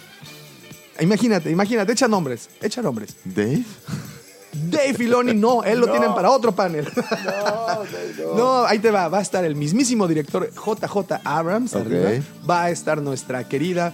Imagínate, imagínate, echa nombres, echa nombres. ¿Dave? Dave Filoni, no, él lo <laughs> tienen para otro panel. <laughs> No, ahí te va, va a estar el mismísimo director JJ Abrams arriba. Va a estar nuestra querida,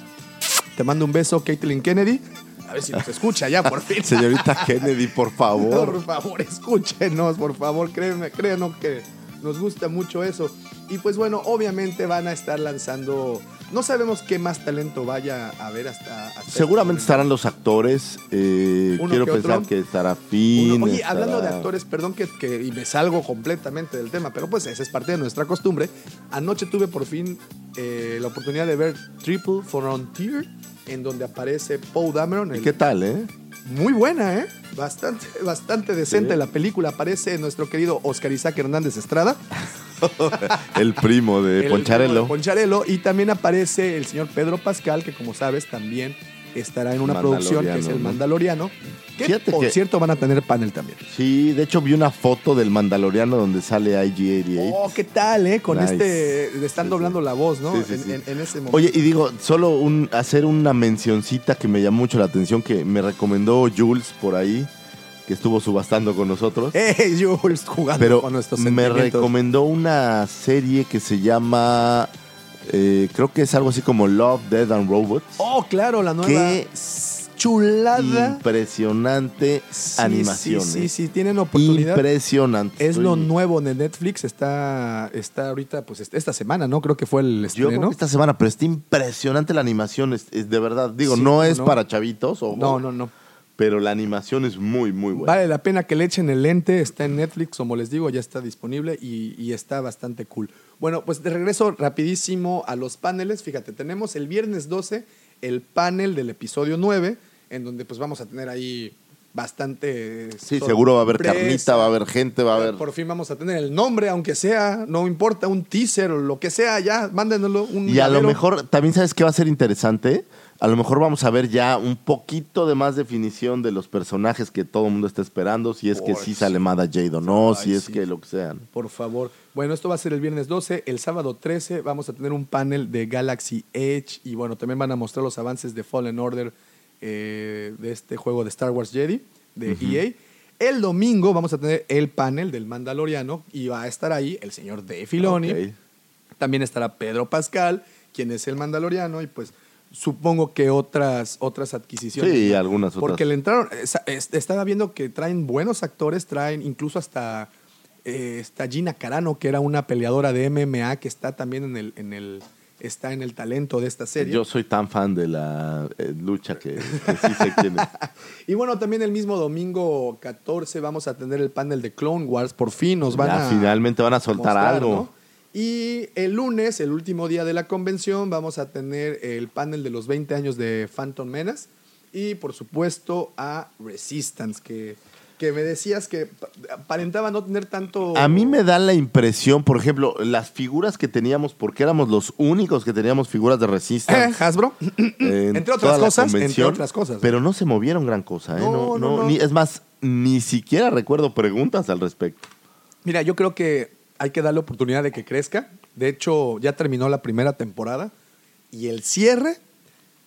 te mando un beso, Caitlin Kennedy. A ver si nos escucha ya, por fin. <laughs> Señorita Kennedy, por favor. <laughs> Por favor, escúchenos, por favor, créanme, créanos que nos gusta mucho eso. Y pues bueno, obviamente van a estar lanzando, no sabemos qué más talento vaya a haber hasta... hasta este Seguramente estarán los actores. eh, quiero que pensar otro. que estará Finn. Oye, estará- hablando de actores, perdón que, que- y me salgo completamente del tema, pero pues esa es parte de nuestra costumbre. Anoche tuve por fin eh, la oportunidad de ver Triple Frontier, en donde aparece Paul Dameron. ¿Y qué tal, eh? Muy buena, ¿eh? Bastante, <laughs> bastante decente Sí. la película. Aparece nuestro querido Oscar Isaac Hernández Estrada. <laughs> El primo de el primo de Poncharello. Y también aparece el señor Pedro Pascal, que como sabes también estará en una producción que es el Mandaloriano, ¿no? Mandaloriano. Que Fíjate por que- cierto van a tener panel también. Sí, de hecho vi una foto del Mandaloriano donde sale IG-88. Oh, ¿qué tal, eh? Con Nice. este. Le están Sí, doblando la voz, ¿no? Sí, sí, en, sí. en- en ese momento. Oye, y digo, solo un, hacer una mencioncita que me llamó mucho la atención, que me recomendó Jules por ahí, que estuvo subastando con nosotros. <laughs> ¡Eh, Jules! Jugando pero con nuestros me sentimientos. recomendó una serie que se llama, eh, creo que es algo así como Love, Dead and Robots. Oh, claro, la nueva. Qué chulada. Impresionante Sí, animación. Sí, sí, eh. sí, tienen oportunidad. Impresionante. Es lo nuevo de Netflix, está, está ahorita, pues est- esta semana, ¿no? Creo que fue el Yo creo estreno. que esta semana, pero está impresionante la animación, es, es de verdad. Digo, Sí, no ¿cómo es no? para chavitos. O, No, no, no. Pero la animación es muy, muy buena. Vale la pena que le echen el lente, está en Netflix, como les digo, ya está disponible y, y está bastante cool. Bueno, pues de regreso rapidísimo a los paneles. Fíjate, tenemos el viernes 12 el panel del episodio 9, en donde pues vamos a tener ahí bastante... Sí, seguro va a haber carnita, va a haber gente, va a haber... Por fin vamos a tener el nombre, aunque sea, no importa, un teaser o lo que sea, ya, mándenoslo. Un Y a lo mejor, también sabes qué va a ser interesante. A lo mejor vamos a ver ya un poquito de más definición de los personajes que todo el mundo está esperando, si es que sí sale Mada Jade o no, si es sí. que lo que sea. ¿no? Por favor. Bueno, esto va a ser el viernes 12. El sábado 13 vamos a tener un panel de Galaxy Edge. Y bueno, también van a mostrar los avances de Fallen Order eh, de este juego de Star Wars Jedi de EA. El domingo vamos a tener el panel del Mandaloriano y va a estar ahí el señor Dave Filoni. También estará Pedro Pascal, quien es el Mandaloriano, y pues supongo que otras, otras adquisiciones. Sí, ¿no? algunas otras. Porque le entraron, estaba viendo que traen buenos actores, traen incluso hasta eh, está Gina Carano, que era una peleadora de MMA, que está también en el, en el, está en el talento de esta serie. Yo soy tan fan de la eh, lucha que, que sí sé quién es. <laughs> Y bueno, también el mismo domingo 14 vamos a tener el panel de Clone Wars. Por fin nos van Ya a. finalmente van a soltar mostrar, algo. ¿no? Y el lunes, el último día de la convención, vamos a tener el panel de los 20 años de Phantom Menace. Y por supuesto a Resistance, que, que me decías que pa- aparentaba no tener tanto. A mí me da la impresión, por ejemplo, las figuras que teníamos, porque éramos los únicos que teníamos figuras de Eh, Resistance. Hasbro. en <laughs> entre otras cosas, entre otras cosas. Pero no se movieron gran cosa, ¿eh? No, No, no, no, no. ni- es más, ni siquiera recuerdo preguntas al respecto. Mira, yo creo que hay que darle oportunidad de que crezca. De hecho, ya terminó la primera temporada y el cierre,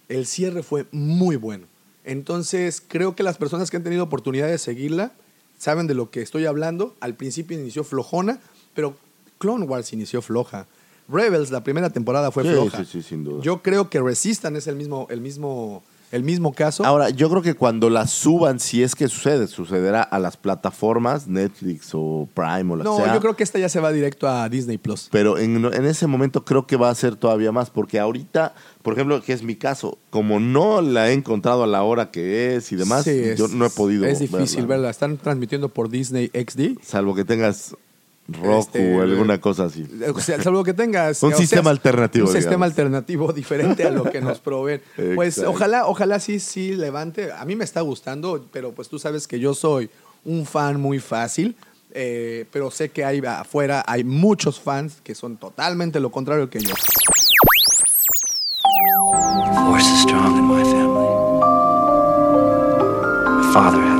el cierre fue muy bueno. Entonces, creo que las personas que han tenido oportunidad de seguirla saben de lo que estoy hablando. Al principio inició flojona, pero Clone Wars inició floja. Rebels, la primera temporada fue Sí, floja. sí, sí, sin duda. Yo creo que Resistan es el mismo, el mismo, el mismo caso. Ahora, yo creo que cuando las suban, si es que sucede, sucederá a las plataformas, Netflix o Prime o la no, sea. yo creo que esta ya se va directo a Disney Plus. Pero en, en ese momento creo que va a ser todavía más, porque ahorita, por ejemplo, que es mi caso, como no la he encontrado a la hora que es y demás, Sí, es- yo no he podido. Es difícil verla. verla. Están transmitiendo por Disney XD. Salvo que tengas Roku Este, o alguna cosa así. O sea, salvo que tengas <laughs> Un o sistema alternativo, Un sistema alternativo <laughs> diferente a lo que nos proveen. pues ojalá, ojalá sí, sí levante. A mí me está gustando, pero pues tú sabes que yo soy un fan muy fácil. eh, pero sé que hay afuera hay muchos fans que son totalmente lo contrario que yo. Force is strong in my family. My father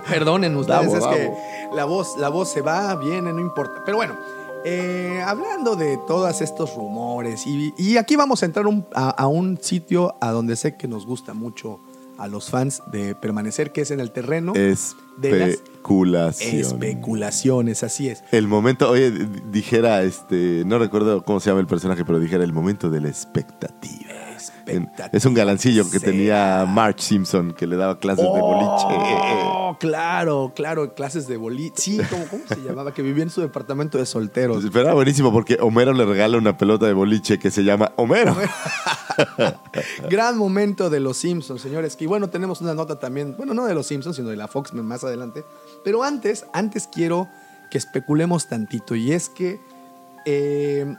<laughs> perdonen ustedes, es que la voz, la voz se va, viene, no importa. Pero bueno, eh, hablando de todos estos rumores, y, y aquí vamos a entrar un- a, a un sitio a donde sé que nos gusta mucho a los fans de permanecer, que es en el terreno de las especulaciones, así es. El momento, oye, dijera, este, no recuerdo cómo se llama el personaje, pero dijera el momento de la expectativa. Es un galancillo que tenía Marge Simpson que le daba clases de boliche. Oh, claro, claro, clases de boliche. Sí, ¿cómo, cómo se llamaba? Que vivía en su departamento de solteros. Pero era buenísimo porque Homero le regala una pelota de boliche que se llama Homero. <laughs> Gran momento de los Simpsons, señores. Que bueno, tenemos una nota también, bueno, no de los Simpsons, sino de la Fox más adelante. Pero antes, antes quiero que especulemos tantito. Y es que eh,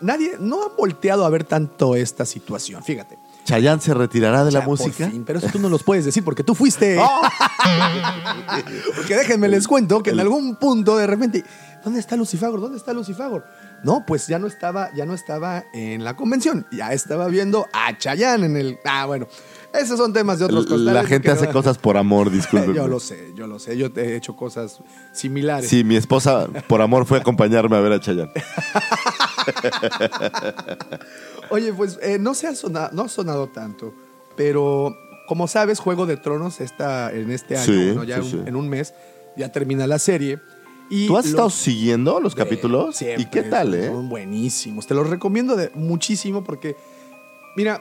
nadie, no ha volteado a ver tanto esta situación. Fíjate. Chayanne se retirará de la Ya, por música. fin, pero eso tú no los puedes decir porque tú fuiste. <laughs> ¡Oh! <laughs> porque déjenme les cuento que en algún punto de repente, ¿dónde está Lucifagor? ¿Dónde está Lucifagor? No, pues ya no estaba, ya no estaba en la convención, ya estaba viendo a Chayanne en el. Ah, bueno, esos son temas de otros La costales gente que hace no- cosas por amor, disculpen. <laughs> yo lo sé, yo lo sé, yo he hecho cosas similares. Sí, mi esposa por amor fue a acompañarme a ver a Chayanne. <laughs> Oye, pues eh, no se ha sonado, no ha sonado tanto, pero como sabes, Juego de Tronos está en este año, ya sí, un- sí. en un mes, ya termina la serie. Y ¿Tú has estado siguiendo los capítulos? ¿Y Siempre, qué tal, son- eh? Son buenísimos. Te los recomiendo de muchísimo porque, mira,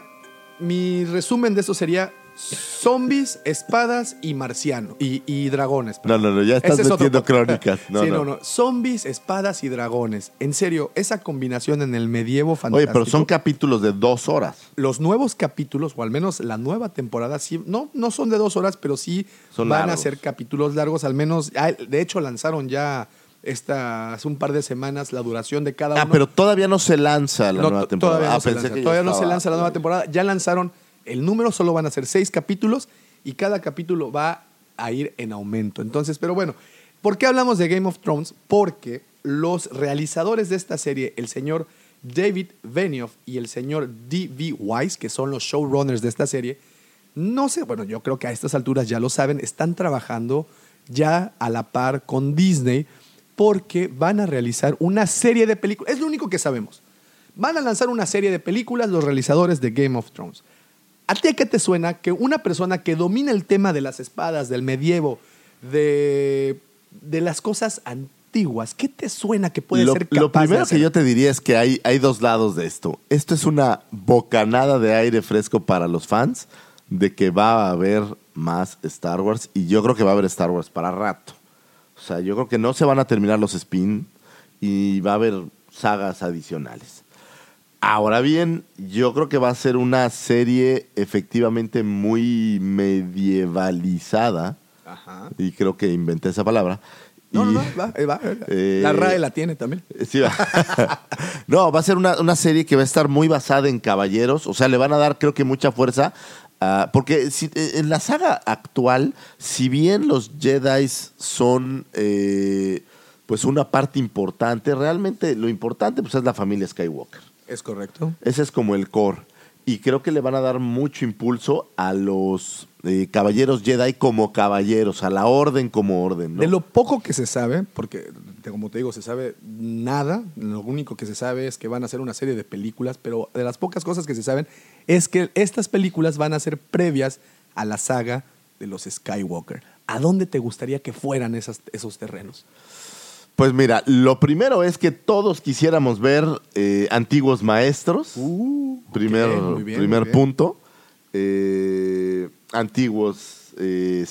mi resumen de esto sería Zombies, espadas y marciano. Y, y dragones. No, no, no, ya estás Ese es metiendo podcast. crónicas. No, sí, no. no, no. Zombies, espadas y dragones. En serio, esa combinación en el medievo Oye, fantástico. pero son capítulos de dos horas. los nuevos capítulos, o al menos la nueva temporada, sí, no, no son de dos horas, pero sí Son van a ser capítulos largos, al menos, ah, de hecho lanzaron ya esta, hace un par de semanas la duración de cada Ah, uno. pero todavía no se lanza la No, nueva temporada. Todavía, Ah, no, se pensé lanza, todavía no se lanza la nueva temporada. Ya lanzaron el número, solo van a ser seis capítulos y cada capítulo va a ir en aumento. Entonces, pero bueno, ¿por qué hablamos de Game of Thrones? Porque los realizadores de esta serie, el señor David Benioff y el señor D.B. Weiss, que son los showrunners de esta serie, no sé, bueno, yo creo que a estas alturas ya lo saben, están trabajando ya a la par con Disney porque van a realizar una serie de películas. Es lo único que sabemos. Van a lanzar una serie de películas los realizadores de Game of Thrones. ¿A ti a qué te suena que una persona que domina el tema de las espadas, del medievo, de, de las cosas antiguas, ¿qué te suena que puede lo, ser capaz lo de primero hacer? que yo te diría es que hay, hay dos lados de esto. Esto es una bocanada de aire fresco para los fans de que va a haber más Star Wars y yo creo que va a haber Star Wars para rato. O sea, yo creo que no se van a terminar los spin y va a haber sagas adicionales. Ahora bien, yo creo que va a ser una serie efectivamente muy medievalizada Ajá. y creo que inventé esa palabra. No, no, Y- no, va, va, eh, Eh, La RAE la tiene también. Sí, va. <laughs> no, va a ser una, una serie que va a estar muy basada en caballeros. O sea, le van a dar, creo que, mucha fuerza. ah, porque si- eh, en la saga actual, si bien los Jedi son eh, pues una parte importante, realmente lo importante pues, es la familia Skywalker. Es correcto. Ese es como el core. Y creo que le van a dar mucho impulso a los eh, caballeros Jedi como caballeros, a la orden como orden. ¿no? De lo poco que se sabe, porque como te digo, se sabe nada, lo único que se sabe es que van a hacer una serie de películas, pero de las pocas cosas que se saben es que estas películas van a ser previas a la saga de los Skywalker. ¿A dónde te gustaría que fueran esas- esos terrenos? Pues mira, lo primero es que todos quisiéramos ver eh, antiguos maestros. primer muy bien, primer muy bien. punto. Eh, antiguos eh.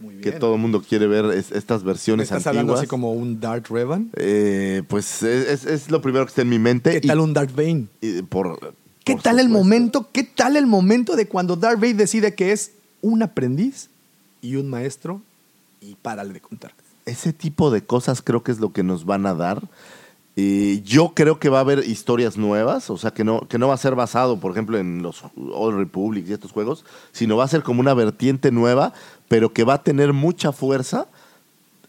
Muy Que todo el mundo quiere ver es- estas ¿Me versiones estás hablando antiguas. así como un Darth Revan? Eh, pues es, es- es lo primero que está en mi mente. ¿Qué y- tal un Darth Bane? y por, ¿Qué por tal el momento? ¿Qué tal el momento de cuando Darth Vader decide que es un aprendiz y un maestro y párale de contar? Ese tipo de cosas creo que es lo que nos van a dar. Eh, yo creo que va a haber historias nuevas, o sea, que no, que no va a ser basado, por ejemplo, en los Old Republic y estos juegos, sino va a ser como una vertiente nueva, pero que va a tener mucha fuerza,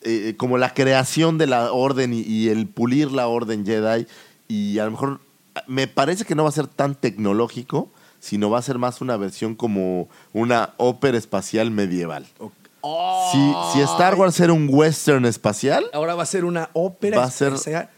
eh, como la creación de la orden y, y el pulir la orden Jedi. Y a lo mejor me parece que no va a ser tan tecnológico, sino va a ser más una versión como una ópera espacial medieval. Si, si Star Wars era un western espacial, Ahora va a ser una ópera. Va a ser- espacial.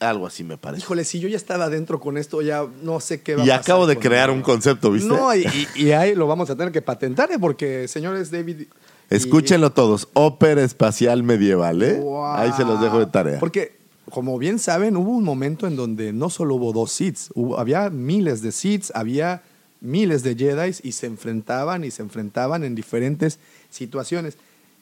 algo así me parece. Híjole, si yo ya estaba adentro con esto, ya no sé qué va Y a pasar. acabo de crear un concepto, ¿viste? No, y, y- y ahí lo vamos a tener que patentar, ¿eh? porque, señores David. y- Escúchenlo todos, ópera espacial medieval, ¿eh? Wow. Ahí se los dejo de tarea. Porque, como bien saben, hubo un momento en donde no solo hubo dos seats, hubo- había miles de seats, había miles de Jedi y se enfrentaban y se enfrentaban en diferentes situaciones.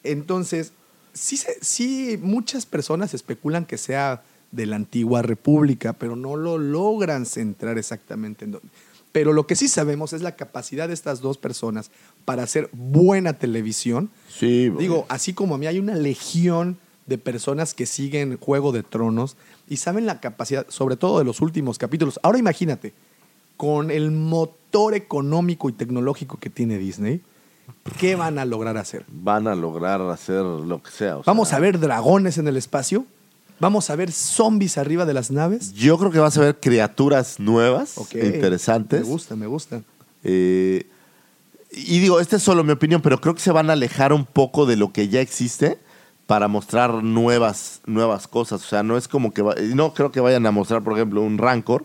Entonces, sí, sí muchas personas especulan que sea de la antigua república, pero no lo logran centrar exactamente en dónde. Pero lo que sí sabemos es la capacidad de estas dos personas para hacer buena televisión. Sí, bueno. Digo, así como a mí hay una legión de personas que siguen Juego de Tronos y saben la capacidad, sobre todo de los últimos capítulos. Ahora imagínate, con el motor económico y tecnológico que tiene Disney, ¿qué van a lograr hacer? Van a lograr hacer lo que sea. o ¿Vamos sea, a ver dragones en el espacio? ¿Vamos a ver zombies arriba de las naves? Yo creo que vas a ver criaturas nuevas, Ok, interesantes. Me gusta, me gusta. Eh, y digo, esta es solo mi opinión, pero creo que se van a alejar un poco de lo que ya existe para mostrar nuevas, nuevas cosas. O sea, no es como que... va- no creo que vayan a mostrar, por ejemplo, un Rancor,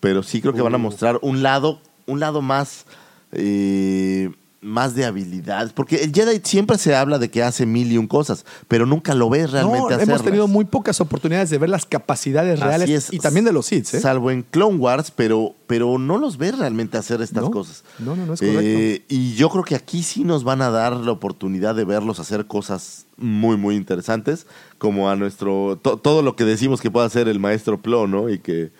pero sí creo que van a Uh. mostrar un lado, un lado más... eh, más de habilidades. Porque el Jedi siempre se habla de que hace mil y un cosas, pero nunca lo ves realmente No, hemos tenido muy pocas oportunidades de ver las capacidades Así reales es. y también de los hits. ¿eh? Salvo en Clone Wars, pero pero no los ves realmente hacer estas No. cosas. No, no, no es correcto. Eh, y yo creo que aquí sí nos van a dar la oportunidad de verlos hacer cosas muy, muy interesantes, como a nuestro, to- todo lo que decimos que puede hacer el maestro Plo, ¿no? Y que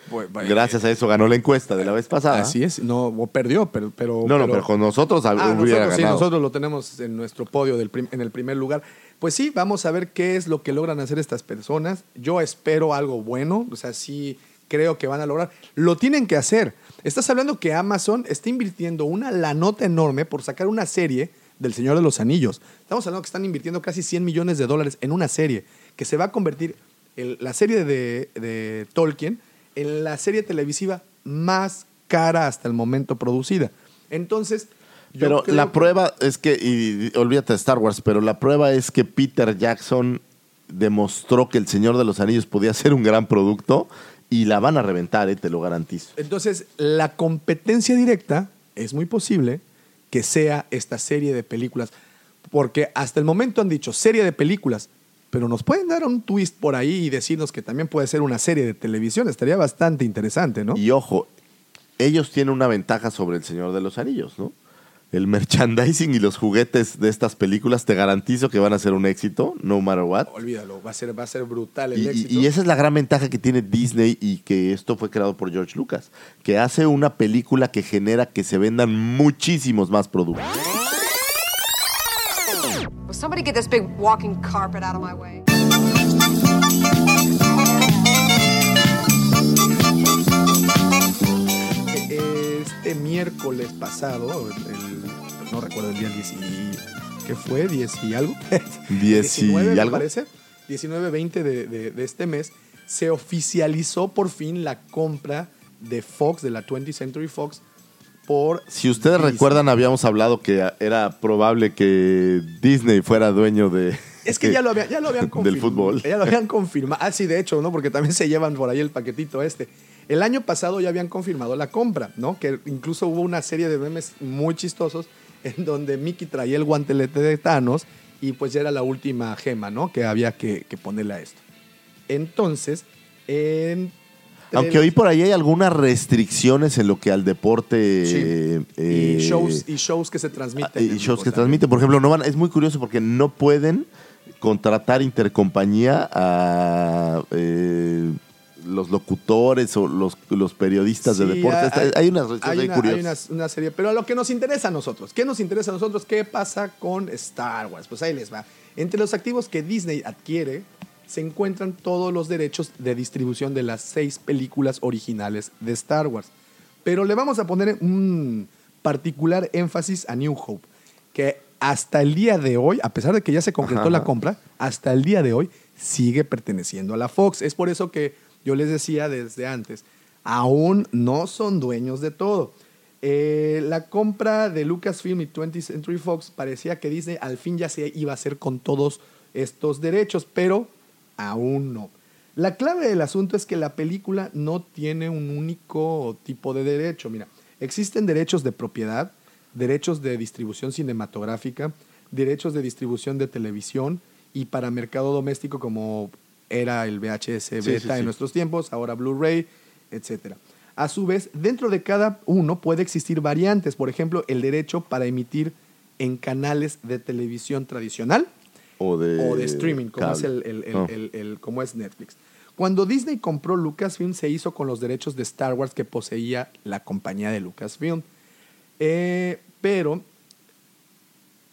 gracias a eso ganó la encuesta de la vez pasada. Así es, no, o perdió, pero... pero No, no, pero con nosotros Ah, hubiera nosotros, sí, nosotros lo tenemos en nuestro podio del prim- en el primer lugar. Pues sí, vamos a ver qué es lo que logran hacer estas personas. Yo espero algo bueno, o sea, sí creo que van a lograr. Lo tienen que hacer. Estás hablando que Amazon está invirtiendo una la nota enorme por sacar una serie del Señor de los Anillos. Estamos hablando que están invirtiendo casi 100 millones de dólares en una serie que se va a convertir el- la serie de, de Tolkien en la serie televisiva más cara hasta el momento producida. Entonces, Pero la que- prueba es que, y, y olvídate de Star Wars, pero la prueba es que Peter Jackson demostró que El Señor de los Anillos podía ser un gran producto y la van a reventar, eh, te lo garantizo. Entonces, la competencia directa es muy posible que sea esta serie de películas, porque hasta el momento han dicho serie de películas, pero nos pueden dar un twist por ahí y decirnos que también puede ser una serie de televisión. Estaría bastante interesante, ¿no? Y ojo, ellos tienen una ventaja sobre El Señor de los Anillos, ¿no? El merchandising y los juguetes de estas películas te garantizo que van a ser un éxito, no matter what. Olvídalo, va a ser, va a ser brutal el Y, éxito. y esa es la gran ventaja que tiene Disney y que esto fue creado por George Lucas, que hace una película que genera que se vendan muchísimos más productos. Este miércoles pasado, el- no recuerdo el día 10 y... ¿Qué fue? ¿10 y algo? <laughs> 10 y 19, me algo. parece. 19-20 de, de- de este mes, se oficializó por fin la compra de Fox, de la 20th Century Fox, por... Si ustedes Disney. recuerdan, habíamos hablado que era probable que Disney fuera dueño de... Es que ya lo, había- ya lo habían <laughs> confirmado. Del fútbol. Ya lo habían confirmado. Ah, sí, de hecho, ¿no? Porque también se llevan por ahí el paquetito este. El año pasado ya habían confirmado la compra, ¿no? Que incluso hubo una serie de memes muy chistosos <laughs> en donde Mickey traía el guantelete de Thanos y pues ya era la última gema, ¿no? Que había que, que ponerle a esto. Entonces, en... Aunque hoy por ahí hay algunas restricciones en lo que al deporte... Sí. eh, y, shows, y shows que se transmiten. y en shows que transmiten. Por ejemplo, no van, es muy curioso porque no pueden contratar intercompañía a eh, los locutores o los, los periodistas de Sí, deporte. Está- Hay, hay- unas hay una, curiosas. hay una- una serie. Pero a lo que nos interesa a nosotros. ¿Qué nos interesa a nosotros? ¿Qué pasa con Star Wars? Pues ahí les va. Entre los activos que Disney adquiere se encuentran todos los derechos de distribución de las seis películas originales de Star Wars. Pero le vamos a poner un particular énfasis a New Hope, que hasta el día de hoy, a pesar de que ya se concretó Ajá, la compra, hasta el día de hoy sigue perteneciendo a la Fox. Es por eso que yo les decía desde antes, aún no son dueños de todo. Eh, la compra de Lucasfilm y 20th Century Fox parecía que Disney al fin ya se iba a hacer con todos estos derechos, pero aún no. La clave del asunto es que la película no tiene un único tipo de derecho. Mira, existen derechos de propiedad, derechos de distribución cinematográfica, derechos de distribución de televisión y para mercado doméstico como era el VHS beta Sí, sí, en nuestros tiempos, ahora Blu-ray, etc. A su vez, dentro de cada uno puede existir variantes, por ejemplo, el derecho para emitir en canales de televisión tradicional O de, o de streaming, como es, el, como es Netflix. Cuando Disney compró Lucasfilm, se hizo con los derechos de Star Wars que poseía la compañía de Lucasfilm. Eh, pero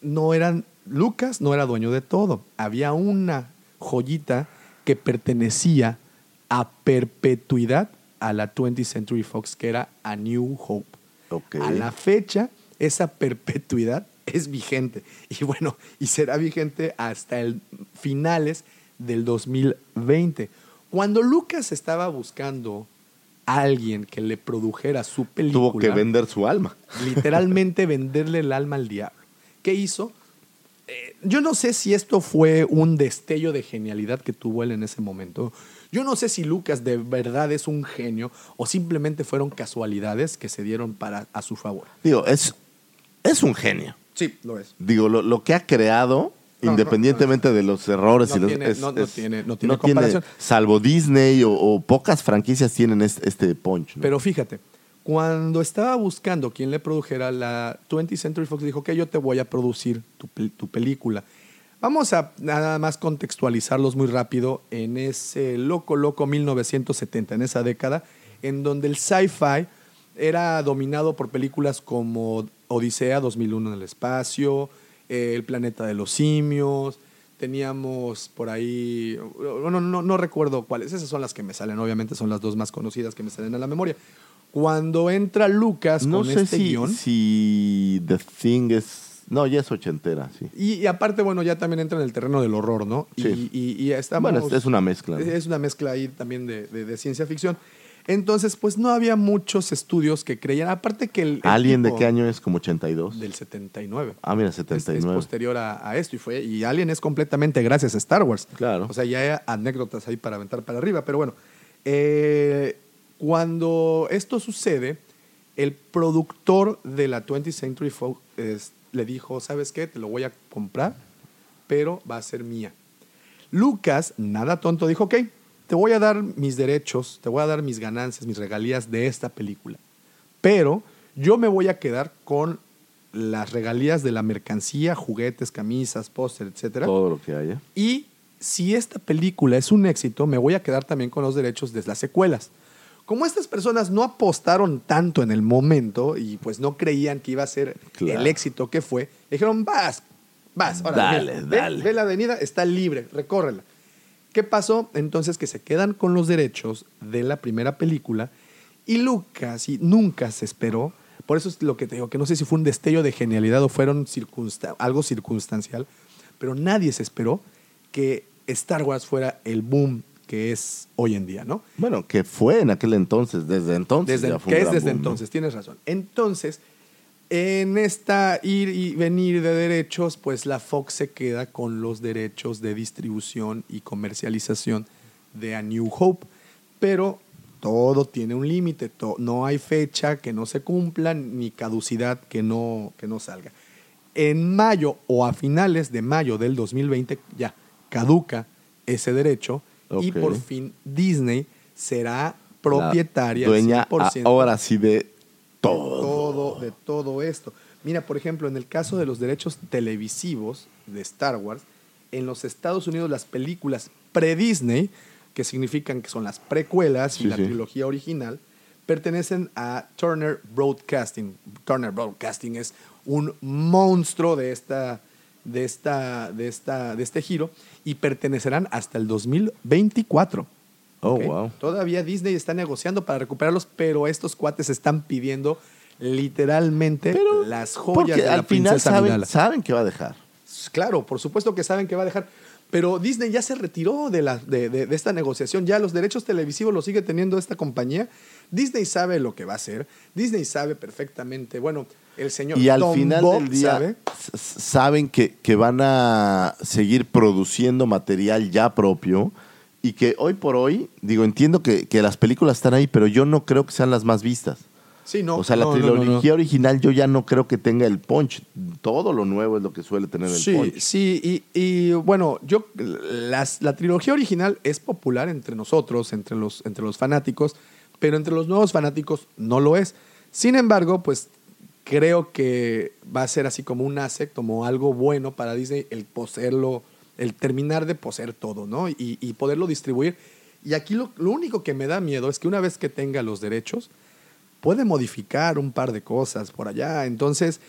no eran. Lucas no era dueño de todo. Había una joyita que pertenecía a perpetuidad a la 20th Century Fox, que era A New Hope. A la fecha, esa perpetuidad es vigente. Y bueno, y será vigente hasta el finales del 2020. Cuando Lucas estaba buscando a alguien que le produjera su película, Tuvo que vender su alma. literalmente <laughs> venderle el alma al diablo. ¿Qué hizo? Yo no sé si esto fue un destello de genialidad que tuvo él en ese momento. Yo no sé si Lucas de verdad es un genio o simplemente fueron casualidades que se dieron para, a su favor. Digo, es, es un genio. Sí, lo es. Digo, lo, lo que ha creado, No, independientemente de los errores No y los. tiene- es- no- no es- tiene- no tiene comparación. salvo Disney o, o pocas franquicias tienen este, este punch. Pero fíjate, Cuando estaba buscando quién le produjera, la 20th Century Fox dijo que yo te voy a producir tu, pel- tu película. Vamos a nada más contextualizarlos muy rápido en ese loco, loco 1970, en esa década, en donde el sci-fi era dominado por películas como Odisea 2001 en el espacio, eh, El planeta de los simios, teníamos por ahí, no, no recuerdo cuáles, esas son las que me salen, obviamente son las dos más conocidas que me salen a la memoria. Cuando entra Lucas No con sé este si, guion, si The Thing es... No, ya es ochentera, sí. y, y aparte, bueno, ya también entra en el terreno del horror, ¿no? Sí. Y, y- y estamos, Bueno, es- es una mezcla, ¿no? Es una mezcla ahí también de, de- de ciencia ficción. Entonces, pues no había muchos estudios que creían, aparte que el... el ¿Alien de qué año es? ¿Como 82? Del 79. Ah, mira, Es, es 79. posterior a, a esto y fue y Alien es completamente gracias a Star Wars. Claro. O sea, ya hay anécdotas ahí para aventar para arriba, pero bueno. eh, cuando esto sucede, el productor de la 20th Century Fox es- le dijo, ¿sabes qué? Te lo voy a comprar, pero va a ser mía. Lucas, nada tonto, dijo, ok, te voy a dar mis derechos, te voy a dar mis ganancias, mis regalías de esta película. Pero yo me voy a quedar con las regalías de la mercancía, juguetes, camisas, póster, etcétera. Todo lo que haya. Y si esta película es un éxito, me voy a quedar también con los derechos de las secuelas. Como estas personas no apostaron tanto en el momento y pues no creían que iba a ser Claro. el éxito que fue, dijeron, vas, vas, ahora, Dale, ve, dale. ve la avenida, está libre, recórrela. ¿Qué pasó? Entonces que se quedan con los derechos de la primera película y Lucas y nunca se esperó. Por eso es lo que te digo, que no sé si fue un destello de genialidad o fueron circunsta- algo circunstancial, pero nadie se esperó que Star Wars fuera el boom que es hoy en día, ¿no? Bueno, que fue en aquel entonces, desde entonces. Desde, ya fue que es desde boom, ¿no? entonces, tienes razón. Entonces, en esta ir y venir de derechos, pues la Fox se queda con los derechos de distribución y comercialización de A New Hope. Pero todo tiene un límite, no hay fecha que no se cumpla ni caducidad que no, que no salga. En mayo o a finales de mayo del 2020 ya caduca ese derecho y por fin Disney será propietaria La dueña 100% ahora sí de de todo. todo, de todo esto. Mira, por ejemplo, en el caso de los derechos televisivos de Star Wars, en los Estados Unidos las películas pre-Disney, que significan que son las precuelas y Sí, la sí. trilogía original, pertenecen a Turner Broadcasting. Turner Broadcasting es un monstruo de esta de esta de esta de este giro y pertenecerán hasta el 2024. Oh, wow. Todavía Disney está negociando para recuperarlos, pero estos cuates están pidiendo literalmente las joyas de la al final saben, Amidala. saben que va a dejar. Claro, por supuesto que saben que va a dejar. Pero Disney ya se retiró de, la, de, de- de esta negociación. Ya los derechos televisivos los sigue teniendo esta compañía. Disney sabe lo que va a hacer. Disney sabe perfectamente. Bueno, el señor Y al final Bob del día sabe. saben que, que van a seguir produciendo material ya propio y que hoy por hoy, digo, entiendo que, que las películas están ahí, pero yo no creo que sean las más vistas. Sí, no. o sea, la no, no, no, no. trilogía original yo ya no creo que tenga el punch. Todo lo nuevo es lo que suele tener el Sí, punch. sí, y, y, bueno, yo las- la trilogía original es popular entre nosotros, entre los, entre los fanáticos, pero entre los nuevos fanáticos no lo es. Sin embargo, pues creo que va a ser así como un asset, como algo bueno para Disney el poseerlo, el terminar de poseer todo, ¿no? Y, y poderlo distribuir. Y aquí lo, lo único que me da miedo es que una vez que tenga los derechos, puede modificar un par de cosas por allá. Entonces,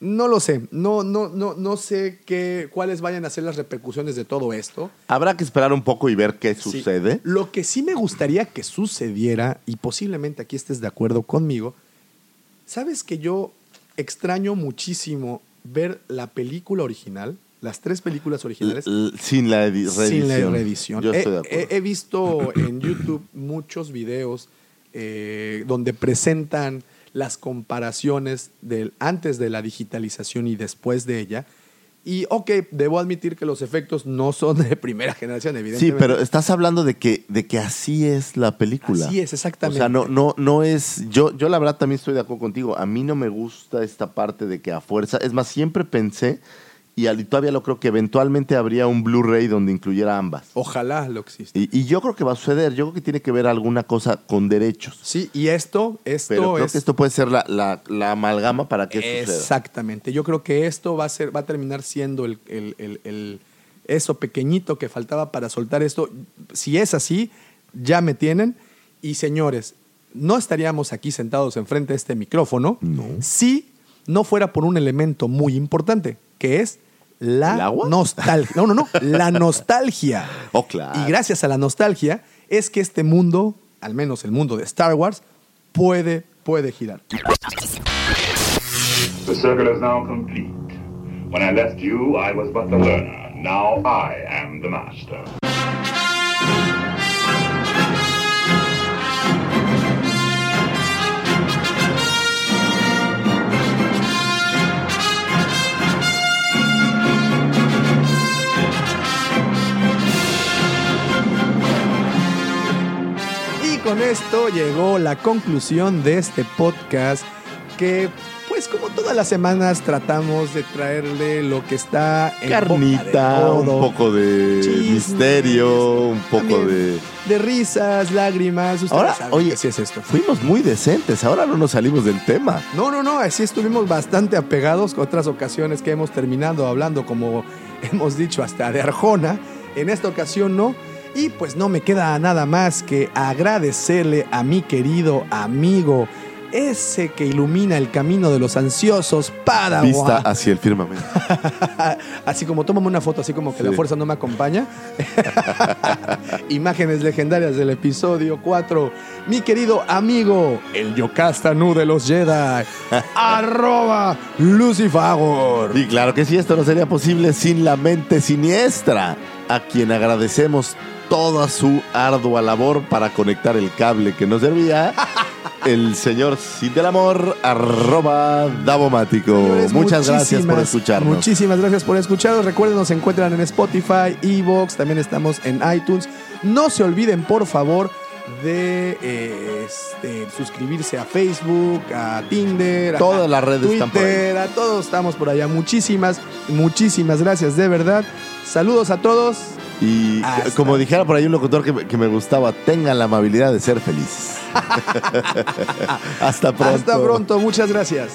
no lo sé. No, no, no, no sé qué, cuáles vayan a ser las repercusiones de todo esto. Habrá que esperar un poco y ver qué Sí. sucede. Lo que sí me gustaría que sucediera, y posiblemente aquí estés de acuerdo conmigo, sabes que yo extraño muchísimo ver la película original, las tres películas originales, L- sin la edi- reedición. sin la reedición. Yo He- estoy de acuerdo. he, he visto en YouTube muchos videos eh, donde presentan las comparaciones del antes de la digitalización y después de ella. Y ok, debo admitir que los efectos no son de primera generación, Sí, evidentemente. pero estás hablando de que, de que así es la película. Así es, exactamente. O sea, no, no, no es. Yo, yo la verdad también estoy de acuerdo contigo. A mí no me gusta esta parte de que a fuerza. Es más, siempre pensé y todavía lo creo que eventualmente habría un Blu-ray donde incluyera ambas. Ojalá lo exista. Y, y yo creo que va a suceder. Yo creo que tiene que ver alguna cosa con derechos. Sí, y esto, esto Pero creo es que esto puede ser la, la- la amalgama para que esto suceda. Exactamente. Yo creo que esto va a ser, va a terminar siendo el, el- el- el- eso pequeñito que faltaba para soltar esto. Si es así, ya me tienen. Y señores, no estaríamos aquí sentados enfrente de este micrófono si no fuera por un elemento muy importante, que es la nostalgia. No, no, no, la <laughs> nostalgia. Oh, claro. Y gracias a la nostalgia es que este mundo, al menos el mundo de Star Wars, puede, puede girar. The circle is now complete. When I left you, I was but the learner. Now I am the master. Con esto llegó la conclusión de este podcast que, pues como todas las semanas, tratamos de traerle lo que está en boca de Carnita, un poco de Chismes, misterio, un poco de... De risas, lágrimas. Ahora, oye, sí es esto. fuimos muy decentes, ahora no nos salimos del tema. No, no, no, así estuvimos bastante apegados con otras ocasiones que hemos terminado hablando, como <laughs> hemos dicho, hasta de Arjona. En esta ocasión no. Y pues no me queda nada más que agradecerle a mi querido amigo, ese que ilumina el camino de los ansiosos, Padawan. Vista hacia el firmamento. <laughs> así como tómame una foto, así como que la fuerza no me acompaña. <laughs> Imágenes legendarias del episodio 4. Mi querido amigo, el Yocasta Nu de los Jedi. <laughs> arroba Lucifagor. Y claro que sí, esto no sería posible sin la mente siniestra, a quien agradecemos toda su ardua labor para conectar el cable que nos servía. <laughs> El señor Cid del Amor, arroba Davomático. Señores, Muchas gracias por escucharnos. Muchísimas gracias por escucharnos. Recuerden, nos encuentran en Spotify, Evox, también estamos en iTunes. No se olviden, por favor, de eh, este, suscribirse a Facebook, a Tinder, Todas a las redes Twitter, están por ahí. a todos estamos por allá. Muchísimas, muchísimas gracias, de verdad. Saludos a todos. Y Hasta- como dijera por ahí un locutor que, que me gustaba, tengan la amabilidad de ser felices. <laughs> Hasta pronto. Hasta pronto, muchas gracias.